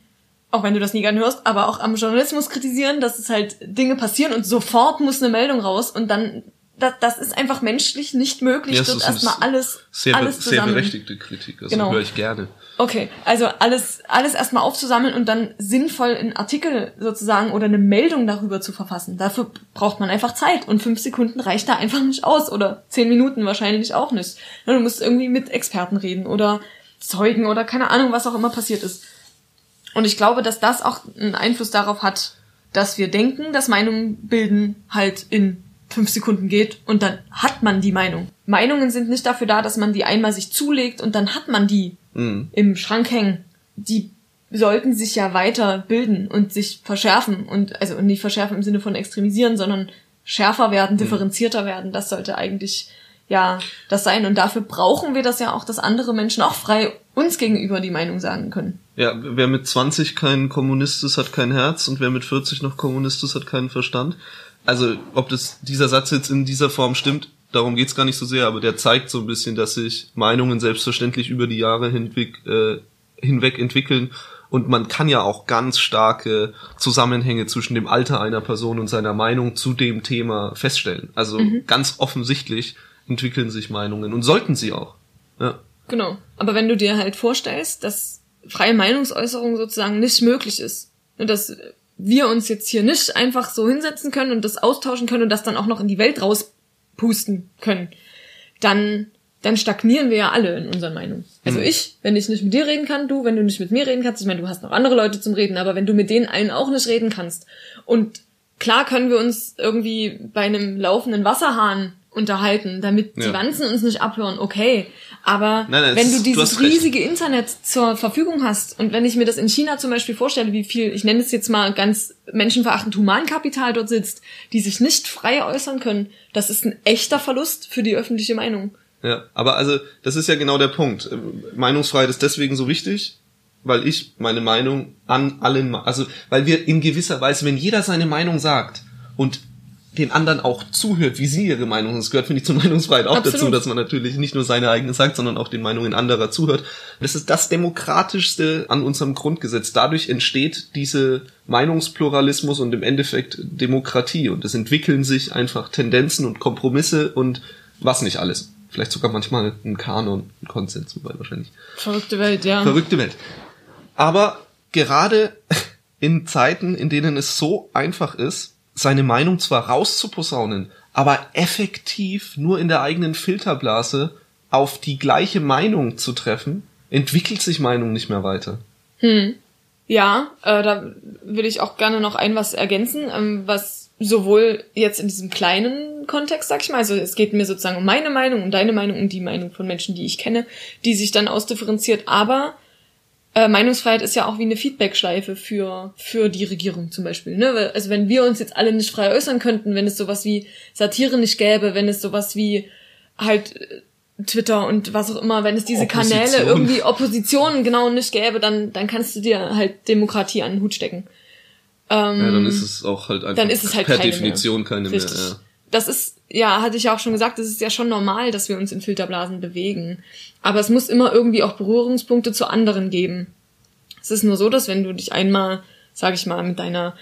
auch wenn du das nie gern hörst, aber auch am Journalismus kritisieren, dass es halt Dinge passieren und sofort muss eine Meldung raus und dann das, das ist einfach menschlich nicht möglich, ja, dort erstmal alles, sehr, alles zusammen. Sehr berechtigte Kritik, also genau. höre ich gerne. Okay, also alles, alles erstmal aufzusammeln und dann sinnvoll einen Artikel sozusagen oder eine Meldung darüber zu verfassen. Dafür braucht man einfach Zeit und fünf Sekunden reicht da einfach nicht aus oder zehn Minuten wahrscheinlich auch nicht. Du musst irgendwie mit Experten reden oder Zeugen oder keine Ahnung, was auch immer passiert ist. Und ich glaube, dass das auch einen Einfluss darauf hat, dass wir denken, dass Meinungen bilden halt in fünf Sekunden geht und dann hat man die Meinung. Meinungen sind nicht dafür da, dass man die einmal sich zulegt und dann hat man die mhm. im Schrank hängen. Die sollten sich ja weiter bilden und sich verschärfen und also nicht verschärfen im Sinne von extremisieren, sondern schärfer werden, mhm. differenzierter werden. Das sollte eigentlich ja das sein. Und dafür brauchen wir das ja auch, dass andere Menschen auch frei uns gegenüber die Meinung sagen können. Ja, wer mit 20 kein Kommunist ist, hat kein Herz und wer mit 40 noch Kommunist ist, hat keinen Verstand. Also, ob das, dieser Satz jetzt in dieser Form stimmt, darum geht's gar nicht so sehr, aber der zeigt so ein bisschen, dass sich Meinungen selbstverständlich über die Jahre hinweg, äh, hinweg entwickeln und man kann ja auch ganz starke Zusammenhänge zwischen dem Alter einer Person und seiner Meinung zu dem Thema feststellen. Also mhm. ganz offensichtlich entwickeln sich Meinungen und sollten sie auch. Ja. Genau. Aber wenn du dir halt vorstellst, dass freie Meinungsäußerung sozusagen nicht möglich ist und dass wir uns jetzt hier nicht einfach so hinsetzen können und das austauschen können und das dann auch noch in die Welt rauspusten können, dann dann stagnieren wir ja alle in unseren Meinungen. Also mhm. ich, wenn ich nicht mit dir reden kann, du, wenn du nicht mit mir reden kannst, ich meine, du hast noch andere Leute zum Reden, aber wenn du mit denen allen auch nicht reden kannst und klar können wir uns irgendwie bei einem laufenden Wasserhahn unterhalten, damit ja. die Wanzen uns nicht abhören, okay. Aber nein, nein, wenn du dieses du riesige Internet zur Verfügung hast und wenn ich mir das in China zum Beispiel vorstelle, wie viel, ich nenne es jetzt mal ganz menschenverachtend Humankapital dort sitzt, die sich nicht frei äußern können, das ist ein echter Verlust für die öffentliche Meinung. Ja, aber also das ist ja genau der Punkt. Meinungsfreiheit ist deswegen so wichtig, weil ich meine Meinung an allen, also weil wir in gewisser Weise, wenn jeder seine Meinung sagt und den anderen auch zuhört, wie sie ihre Meinung, das gehört, finde ich, zur Meinungsfreiheit auch Absolut. dazu, dass man natürlich nicht nur seine eigene sagt, sondern auch den Meinungen anderer zuhört. Das ist das Demokratischste an unserem Grundgesetz. Dadurch entsteht diese Meinungspluralismus und im Endeffekt Demokratie und es entwickeln sich einfach Tendenzen und Kompromisse und was nicht alles. Vielleicht sogar manchmal ein Kanon, ein Konsens, wobei wahrscheinlich. Verrückte Welt, ja. Verrückte Welt. Aber gerade in Zeiten, in denen es so einfach ist, seine Meinung zwar rauszuposaunen, aber effektiv nur in der eigenen Filterblase auf die gleiche Meinung zu treffen, entwickelt sich Meinung nicht mehr weiter. Hm. Ja, äh, da will ich auch gerne noch ein was ergänzen, ähm, was sowohl jetzt in diesem kleinen Kontext, sag ich mal, also es geht mir sozusagen um meine Meinung, um deine Meinung, um die Meinung von Menschen, die ich kenne, die sich dann ausdifferenziert, aber äh, Meinungsfreiheit ist ja auch wie eine Feedbackschleife für, für die Regierung zum Beispiel. Ne? Also wenn wir uns jetzt alle nicht frei äußern könnten, wenn es sowas wie Satire nicht gäbe, wenn es sowas wie halt äh, Twitter und was auch immer, wenn es diese Opposition. Kanäle irgendwie Oppositionen genau nicht gäbe, dann, dann kannst du dir halt Demokratie an den Hut stecken. Ähm, ja, dann ist es auch halt einfach dann ist es halt per Definition mehr. keine Richtig. mehr. Ja. Das ist, ja, hatte ich ja auch schon gesagt, es ist ja schon normal, dass wir uns in Filterblasen bewegen. Aber es muss immer irgendwie auch Berührungspunkte zu anderen geben. Es ist nur so, dass wenn du dich einmal, sag ich mal, mit deiner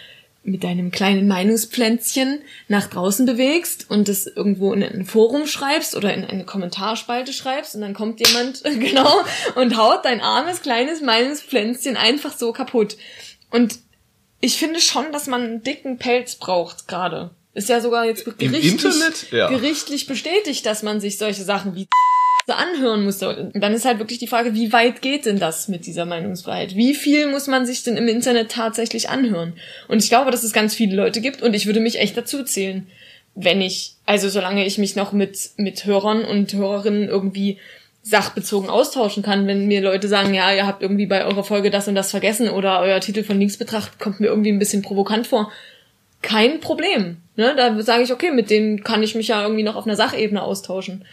mit deinem kleinen Meinungsplänzchen nach draußen bewegst und es irgendwo in ein Forum schreibst oder in eine Kommentarspalte schreibst und dann kommt jemand genau und haut dein armes kleines Meinungsplänzchen einfach so kaputt. Und ich finde schon, dass man einen dicken Pelz braucht gerade. Ist ja sogar jetzt gerichtlich, ja. gerichtlich bestätigt, dass man sich solche Sachen wie anhören muss. Und dann ist halt wirklich die Frage, wie weit geht denn das mit dieser Meinungsfreiheit? Wie viel muss man sich denn im Internet tatsächlich anhören? Und ich glaube, dass es ganz viele Leute gibt und ich würde mich echt dazu zählen, wenn ich, also solange ich mich noch mit, mit Hörern und Hörerinnen irgendwie sachbezogen austauschen kann, wenn mir Leute sagen, ja, ihr habt irgendwie bei eurer Folge das und das vergessen oder euer Titel von links betrachtet kommt mir irgendwie ein bisschen provokant vor. Kein Problem. Ne? Da sage ich, okay, mit denen kann ich mich ja irgendwie noch auf einer Sachebene austauschen.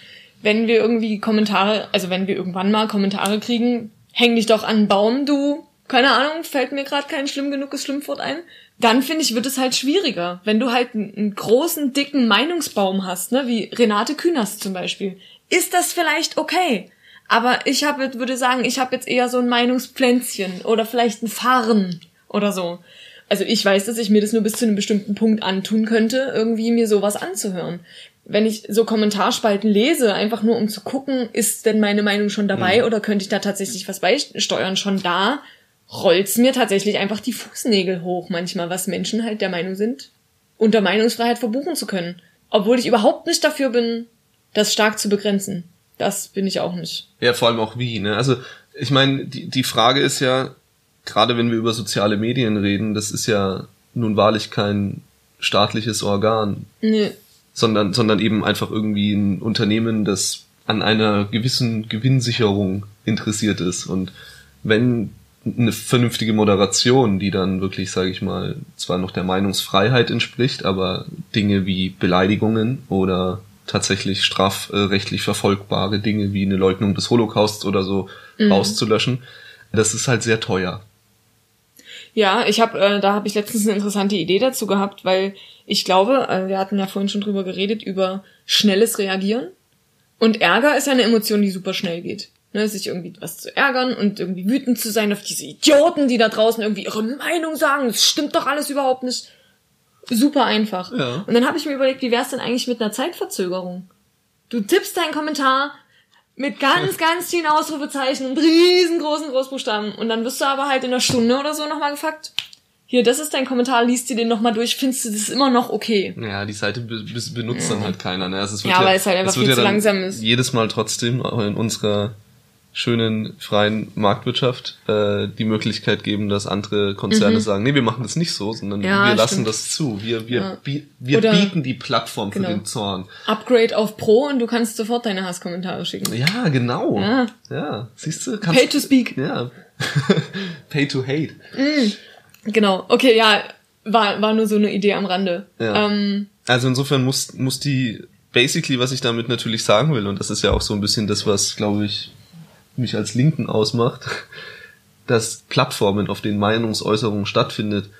Wenn wir irgendwie Kommentare, also wenn wir irgendwann mal Kommentare kriegen, häng dich doch an einen Baum, du, keine Ahnung, fällt mir gerade kein schlimm genuges Schlimmwort ein. Dann finde ich, wird es halt schwieriger. Wenn du halt einen, großen, dicken Meinungsbaum hast, ne, wie Renate Künast zum Beispiel, ist das vielleicht okay. Aber ich habe, würde sagen, ich habe jetzt eher so ein Meinungspflänzchen oder vielleicht ein Farn oder so. Also ich weiß, dass ich mir das nur bis zu einem bestimmten Punkt antun könnte, irgendwie mir sowas anzuhören. Wenn ich so Kommentarspalten lese, einfach nur um zu gucken, ist denn meine Meinung schon dabei mhm. oder könnte ich da tatsächlich was beisteuern? Schon da rollt's mir tatsächlich einfach die Fußnägel hoch manchmal, was Menschen halt der Meinung sind, unter Meinungsfreiheit verbuchen zu können. Obwohl ich überhaupt nicht dafür bin, das stark zu begrenzen. Das bin ich auch nicht. Ja, vor allem auch wie, ne? Also, ich meine, die, die Frage ist ja, gerade wenn wir über soziale Medien reden, das ist ja nun wahrlich kein staatliches Organ. Nee. Sondern, sondern eben einfach irgendwie ein Unternehmen, das an einer gewissen Gewinnsicherung interessiert ist. Und wenn eine vernünftige Moderation, die dann wirklich, sage ich mal, zwar noch der Meinungsfreiheit entspricht, aber Dinge wie Beleidigungen oder tatsächlich strafrechtlich verfolgbare Dinge wie eine Leugnung des Holocausts oder so Mhm. rauszulöschen. Das ist halt sehr teuer. Ja, ich habe, äh, da habe ich letztens eine interessante Idee dazu gehabt, weil ich glaube, äh, wir hatten ja vorhin schon drüber geredet über schnelles Reagieren und Ärger ist ja eine Emotion, die super schnell geht. Ne, sich irgendwie was zu ärgern und irgendwie wütend zu sein auf diese Idioten, die da draußen irgendwie ihre Meinung sagen. Das stimmt doch alles überhaupt nicht. Super einfach. Ja. Und dann habe ich mir überlegt, wie wär's denn eigentlich mit einer Zeitverzögerung? Du tippst deinen Kommentar mit ganz, ganz vielen Ausrufezeichen und riesengroßen Großbuchstaben. Und dann wirst du aber halt in einer Stunde oder so nochmal gefragt, hier, das ist dein Kommentar, liest dir den nochmal durch, findest du das immer noch okay? Ja, die Seite be be benutzt dann halt keiner. Ne? Also es wird Ja, weil es halt einfach viel zu dann langsam ist. Jedes Mal trotzdem auch in unserer schönen freien Marktwirtschaft äh, die Möglichkeit geben, dass andere Konzerne sagen, nee, wir machen das nicht so, sondern Mhm. Ja, wir lassen stimmt. das zu. Wir, wir, Ja. bi wir Oder- bieten die Plattform für Genau. den Zorn. Upgrade auf Pro und du kannst sofort deine Hasskommentare schicken. Ja, genau. Ja. Ja, siehst du? Pay to speak. Ja. Pay to hate. Genau. Okay, ja, war, war nur so eine Idee am Rande. Ja. Ähm, Also insofern muss, muss die, basically, was ich damit natürlich sagen will, und das ist ja auch so ein bisschen das, was, glaube ich, mich als Linken ausmacht, dass Plattformen, auf denen Meinungsäußerung stattfindet,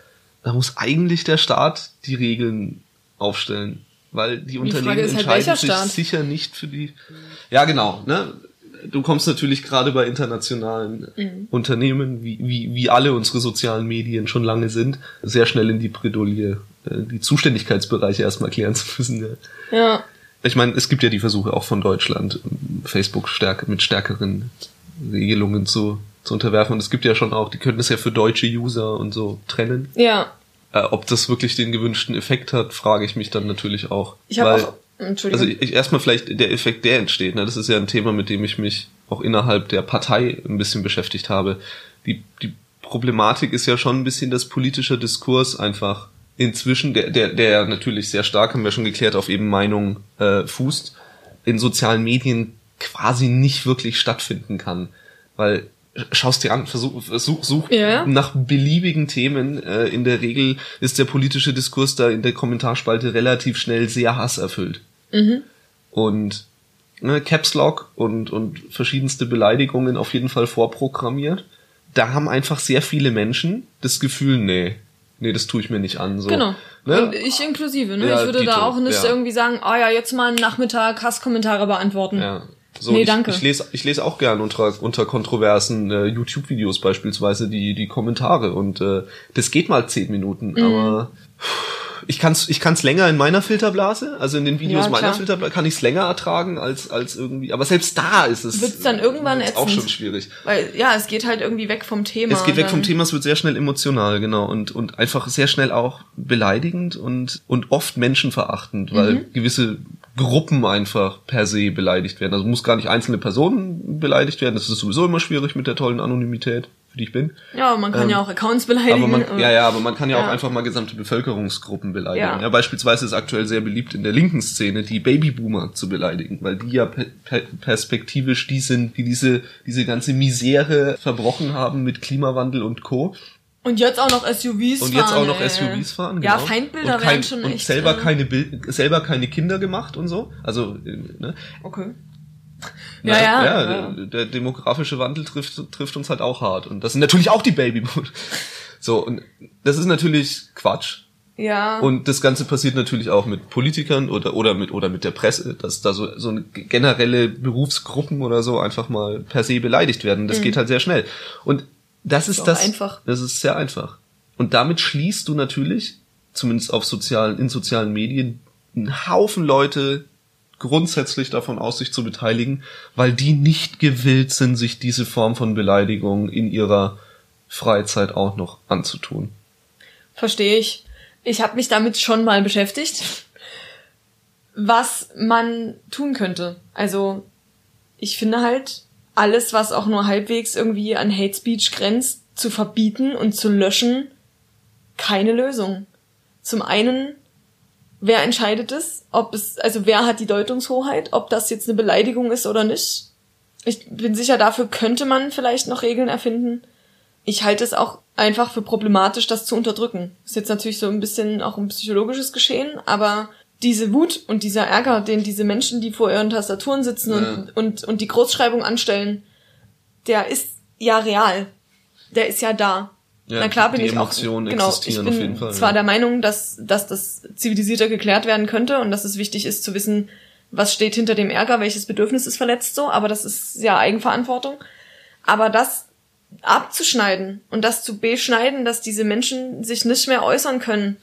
da muss eigentlich der Staat die Regeln aufstellen. Weil die Unternehmen Frage ist halt, entscheiden sich Staat? sicher nicht für die. Ja, genau, ne? Du kommst natürlich gerade bei internationalen Mhm. Unternehmen, wie, wie, wie alle unsere sozialen Medien schon lange sind, sehr schnell in die Bredouille, äh, die Zuständigkeitsbereiche erstmal klären zu müssen. Ja. ja. Ich meine, es gibt ja die Versuche auch von Deutschland, Facebook stärker, mit stärkeren Regelungen zu, zu unterwerfen. Und es gibt ja schon auch, die können das ja für deutsche User und so trennen. Ja. Äh, ob das wirklich den gewünschten Effekt hat, frage ich mich dann natürlich auch. Ich habe auch. Entschuldigung. also ich, erstmal vielleicht der Effekt, der entsteht. Ne? Das ist ja ein Thema, mit dem ich mich auch innerhalb der Partei ein bisschen beschäftigt habe. Die, die Problematik ist ja schon ein bisschen, dass politischer Diskurs einfach inzwischen, der, der, der natürlich sehr stark, haben wir schon geklärt, auf eben Meinung äh, fußt, in sozialen Medien quasi nicht wirklich stattfinden kann. Weil schaust dir an, versuch, versuch such Ja. nach beliebigen Themen. Äh, in der Regel ist der politische Diskurs da in der Kommentarspalte relativ schnell sehr hasserfüllt. Und ne, Caps Lock und, und verschiedenste Beleidigungen auf jeden Fall vorprogrammiert. Da haben einfach sehr viele Menschen das Gefühl, nee, nee, das tue ich mir nicht an. So. Genau. Ne? Ich inklusive, ne? Ja, ich würde Dito, da auch nicht ja. irgendwie sagen, ah ja, jetzt mal einen Nachmittag Hasskommentare beantworten. Ja. So, Nee, ich, danke. Ich lese, ich lese auch gern unter, unter kontroversen äh, YouTube-Videos beispielsweise die, die Kommentare und äh, das geht mal zehn Minuten, Mhm. aber ich kann's, ich kann's länger in meiner Filterblase, also in den Videos Ja, meiner. Filterblase kann ich's länger ertragen als, als irgendwie, aber selbst da ist es Wird's dann irgendwann wird's auch ätzend. schon schwierig. Weil, ja, es geht halt irgendwie weg vom Thema. Es geht weg vom Thema, es wird sehr schnell emotional, genau, und, und einfach sehr schnell auch beleidigend und, und oft menschenverachtend, weil Mhm. gewisse Gruppen einfach per se beleidigt werden. Also muss gar nicht einzelne Personen beleidigt werden, das ist sowieso immer schwierig mit der tollen Anonymität, für die ich bin. Ja, man kann Ähm, ja auch Accounts beleidigen. Aber man, ja, ja, aber man kann ja, auch Ja. einfach mal gesamte Bevölkerungsgruppen beleidigen. Ja. Ja. beispielsweise ist aktuell sehr beliebt in der linken Szene, die Babyboomer zu beleidigen, weil die ja pe pe perspektivisch die sind, die diese, diese ganze Misere verbrochen haben mit Klimawandel und Co. Und jetzt auch noch SUVs Und fahren. jetzt auch noch ey. SUVs fahren, Ja, genau. Feindbilder und kein, werden schon und echt. selber äh, keine Bild, selber keine Kinder gemacht und so. Also, äh, ne? Okay. Na, Ja, ja, ja, ja. Der, der demografische Wandel trifft, trifft uns halt auch hart. Und das sind natürlich auch die Babyboomer. So, und das ist natürlich Quatsch. Ja. Und das Ganze passiert natürlich auch mit Politikern oder, oder mit, oder mit der Presse, dass da so, so eine generelle Berufsgruppen oder so einfach mal per se beleidigt werden. Das geht halt sehr schnell. Und das ist Mhm. auch das. einfach. Das ist sehr einfach. Und damit schließt du natürlich, zumindest auf sozialen, in sozialen Medien, einen Haufen Leute grundsätzlich davon aus, sich zu beteiligen, weil die nicht gewillt sind, sich diese Form von Beleidigung in ihrer Freizeit auch noch anzutun. Verstehe ich. Ich habe mich damit schon mal beschäftigt, was man tun könnte. Also ich finde halt, alles, was auch nur halbwegs irgendwie an Hate Speech grenzt, zu verbieten und zu löschen, keine Lösung. Zum einen, wer entscheidet es? Ob es, also wer hat die Deutungshoheit? Ob das jetzt eine Beleidigung ist oder nicht? Ich bin sicher, dafür könnte man vielleicht noch Regeln erfinden ich halte es auch einfach für problematisch, das zu unterdrücken. Ist jetzt natürlich so ein bisschen auch ein psychologisches Geschehen, aber diese Wut und dieser Ärger, den diese Menschen, die vor ihren Tastaturen sitzen Ja. und, und, und die Großschreibung anstellen, der ist ja real. Der ist ja da. Ja, Na klar bin die ich auch, Emotionen genau, ich bin auf jeden Fall, zwar ja. der Meinung, dass, dass das zivilisierter geklärt werden könnte und dass es wichtig ist zu wissen, was steht hinter dem Ärger, welches Bedürfnis ist verletzt so, aber das ist ja Eigenverantwortung. Aber das abzuschneiden und das zu beschneiden, dass diese Menschen sich nicht mehr äußern können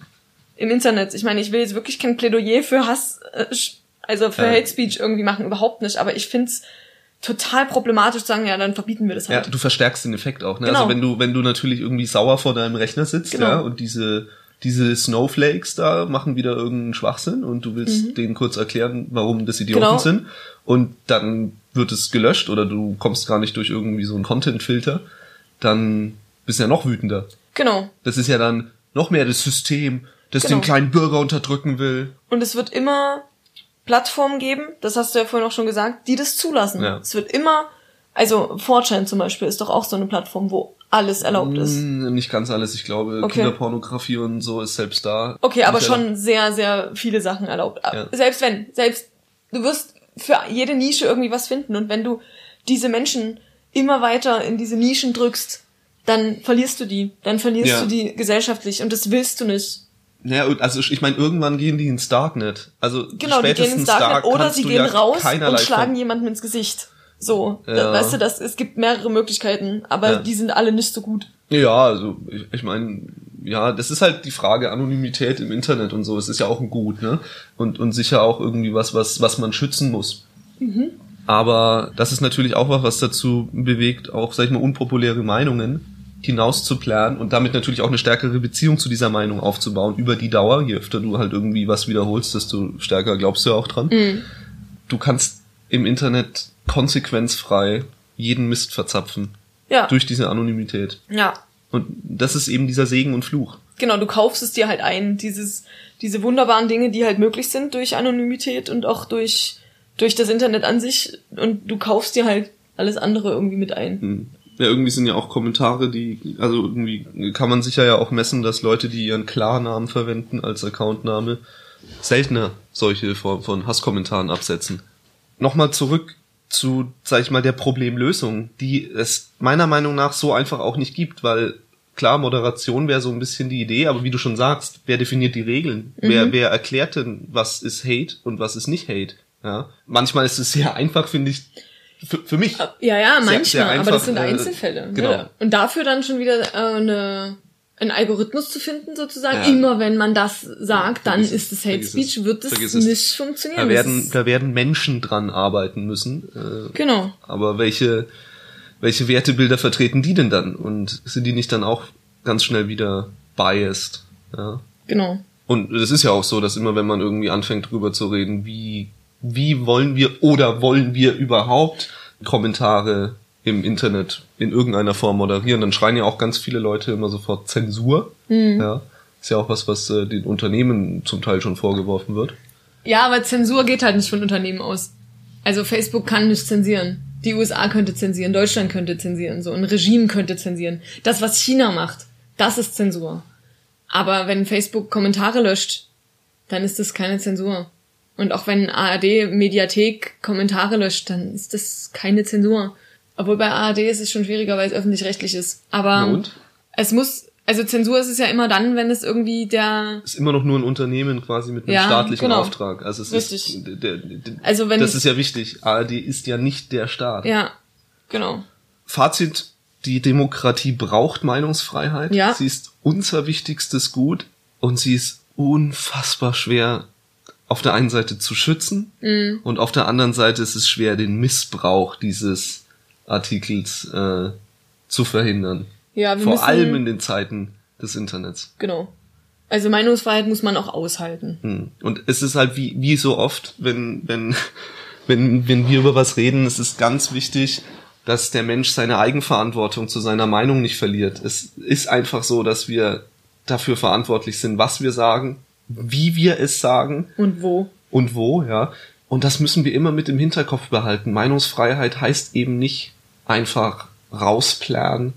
im Internet. Ich meine, ich will jetzt wirklich kein Plädoyer für Hass, äh, also für. Hate Speech irgendwie machen, überhaupt nicht. Aber ich find's total problematisch zu sagen, ja, dann verbieten wir das Ja, halt. du verstärkst den Effekt auch. Ne? Genau. Also wenn du, wenn du natürlich irgendwie sauer vor deinem Rechner sitzt, Genau. ja, und diese, diese Snowflakes da machen wieder irgendeinen Schwachsinn und du willst denen kurz erklären, warum das Idioten Mhm. Genau. sind und dann wird es gelöscht oder du kommst gar nicht durch irgendwie so einen Content-Filter, dann bist du ja noch wütender. Genau. Das ist ja dann noch mehr das System, das Genau. den kleinen Bürger unterdrücken will. Und es wird immer Plattformen geben, das hast du ja vorhin auch schon gesagt, die das zulassen. Ja. Es wird immer, also 4chan zum Beispiel ist doch auch so eine Plattform, wo alles erlaubt ist. Hm, nicht ganz alles, ich glaube, Okay. Kinderpornografie und so ist selbst da. Okay, aber Nicht erlaubt. schon sehr, sehr viele Sachen erlaubt. Ja. Selbst wenn, selbst, du wirst für jede Nische irgendwie was finden und wenn du diese Menschen immer weiter in diese Nischen drückst, dann verlierst du die. Dann verlierst Ja. du die gesellschaftlich und das willst du nicht. Ja, und also ich meine, irgendwann gehen die ins Darknet. Also Genau, die gehen ins Darknet oder kannst sie gehen ja raus und schlagen jemanden ins Gesicht. So, Ja. weißt du, das, es gibt mehrere Möglichkeiten, aber Ja. die sind alle nicht so gut. Ja, also ich, ich meine, ja, das ist halt die Frage Anonymität im Internet und so. Es ist ja auch ein Gut, ne? Und und sicher auch irgendwie was, was was man schützen muss. Mhm. Aber das ist natürlich auch was, was dazu bewegt, auch sag ich mal unpopuläre Meinungen hinauszuplären und damit natürlich auch eine stärkere Beziehung zu dieser Meinung aufzubauen über die Dauer. Je öfter du halt irgendwie was wiederholst, desto stärker glaubst du ja auch dran. Mhm. Du kannst im Internet konsequenzfrei jeden Mist verzapfen Ja, durch diese Anonymität. ja, Und das ist eben dieser Segen und Fluch. genau, du kaufst es dir halt ein, dieses, diese wunderbaren Dinge, die halt möglich sind durch Anonymität und auch durch, durch das Internet an sich und du kaufst dir halt alles andere irgendwie mit ein. Hm. Ja, irgendwie sind ja auch Kommentare, die, also irgendwie kann man sicher ja auch messen, dass Leute, die ihren Klarnamen verwenden als Accountname, seltener solche Form von Hasskommentaren absetzen. Nochmal zurück zu, sag ich mal, der Problemlösung, die es meiner Meinung nach so einfach auch nicht gibt, weil klar, Moderation wäre so ein bisschen die Idee, aber wie du schon sagst, wer definiert die Regeln? Wer, wer erklärt denn, was ist Hate und was ist nicht Hate? Ja, manchmal ist es sehr einfach, finde ich, für, für mich. Ja, ja, Sehr- manchmal, sehr aber einfach, das sind äh, Einzelfälle. genau. Ja. Und dafür dann schon wieder äh, eine, einen Algorithmus zu finden, sozusagen. Ja. Immer wenn man das sagt, dann Vergiss ist es, es Hate Speech, es, wird es es. nicht funktionieren. Da Das werden, da werden Menschen dran arbeiten müssen. Äh, genau. aber welche, welche Wertebilder vertreten die denn dann? Und sind die nicht dann auch ganz schnell wieder biased? Ja. Genau. Und es ist ja auch so, dass immer wenn man irgendwie anfängt drüber zu reden, wie, wie wollen wir oder wollen wir überhaupt Kommentare im Internet in irgendeiner Form moderieren, dann schreien ja auch ganz viele Leute immer sofort Zensur. Ja. Ist ja auch was, was äh, den Unternehmen zum Teil schon vorgeworfen wird. Ja, aber Zensur geht halt nicht von Unternehmen aus. Also Facebook kann nicht zensieren. Die USA könnte zensieren, Deutschland könnte zensieren, so ein Regime könnte zensieren. Das, was China macht, das ist Zensur. Aber wenn Facebook Kommentare löscht, dann ist das keine Zensur. Und auch wenn ARD Mediathek Kommentare löscht, dann ist das keine Zensur. Obwohl bei ARD ist es schon schwieriger, weil es öffentlich-rechtlich ist. Aber und? es muss, also Zensur ist es ja immer dann, wenn es irgendwie der, ist immer noch nur ein Unternehmen quasi mit einem Ja, staatlichen genau. Auftrag. Also es Richtig. ist der, der, Also wenn- das ist ja wichtig. ARD ist ja nicht der Staat. ja, genau. Fazit: Die Demokratie braucht Meinungsfreiheit. Ja. Sie ist unser wichtigstes Gut und sie ist unfassbar schwer auf der einen Seite zu schützen Mhm. und auf der anderen Seite ist es schwer, den Missbrauch dieses Artikels äh, zu verhindern. Ja, wir Vor müssen, allem in den Zeiten des Internets. Genau. Also Meinungsfreiheit muss man auch aushalten. Hm. Und es ist halt wie, wie so oft, wenn, wenn, wenn, wenn wir über was reden, es ist ganz wichtig, dass der Mensch seine Eigenverantwortung zu seiner Meinung nicht verliert. Es ist einfach so, dass wir dafür verantwortlich sind, was wir sagen, wie wir es sagen Und wo? und wo, ja. Und das müssen wir immer mit im Hinterkopf behalten. Meinungsfreiheit heißt eben nicht einfach rausplären,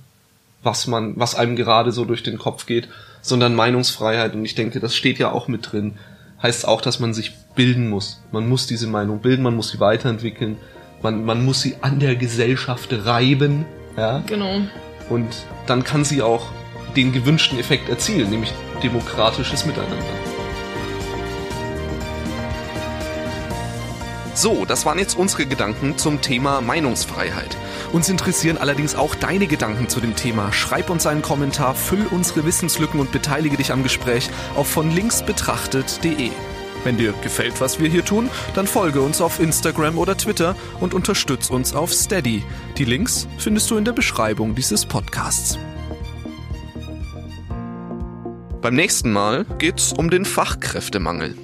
was man, was einem gerade so durch den Kopf geht, sondern Meinungsfreiheit, und ich denke, das steht ja auch mit drin, heißt auch, dass man sich bilden muss. Man muss diese Meinung bilden, man muss sie weiterentwickeln, man, man muss sie an der Gesellschaft reiben, ja. Genau. Und dann kann sie auch den gewünschten Effekt erzielen, nämlich demokratisches Miteinander. So, das waren jetzt unsere Gedanken zum Thema Meinungsfreiheit. Uns interessieren allerdings auch deine Gedanken zu dem Thema. Schreib uns einen Kommentar, füll unsere Wissenslücken und beteilige dich am Gespräch auf von links betrachtet.de. Wenn dir gefällt, was wir hier tun, dann folge uns auf Instagram oder Twitter und unterstütz uns auf Steady. Die Links findest du in der Beschreibung dieses Podcasts. Beim nächsten Mal geht's um den Fachkräftemangel.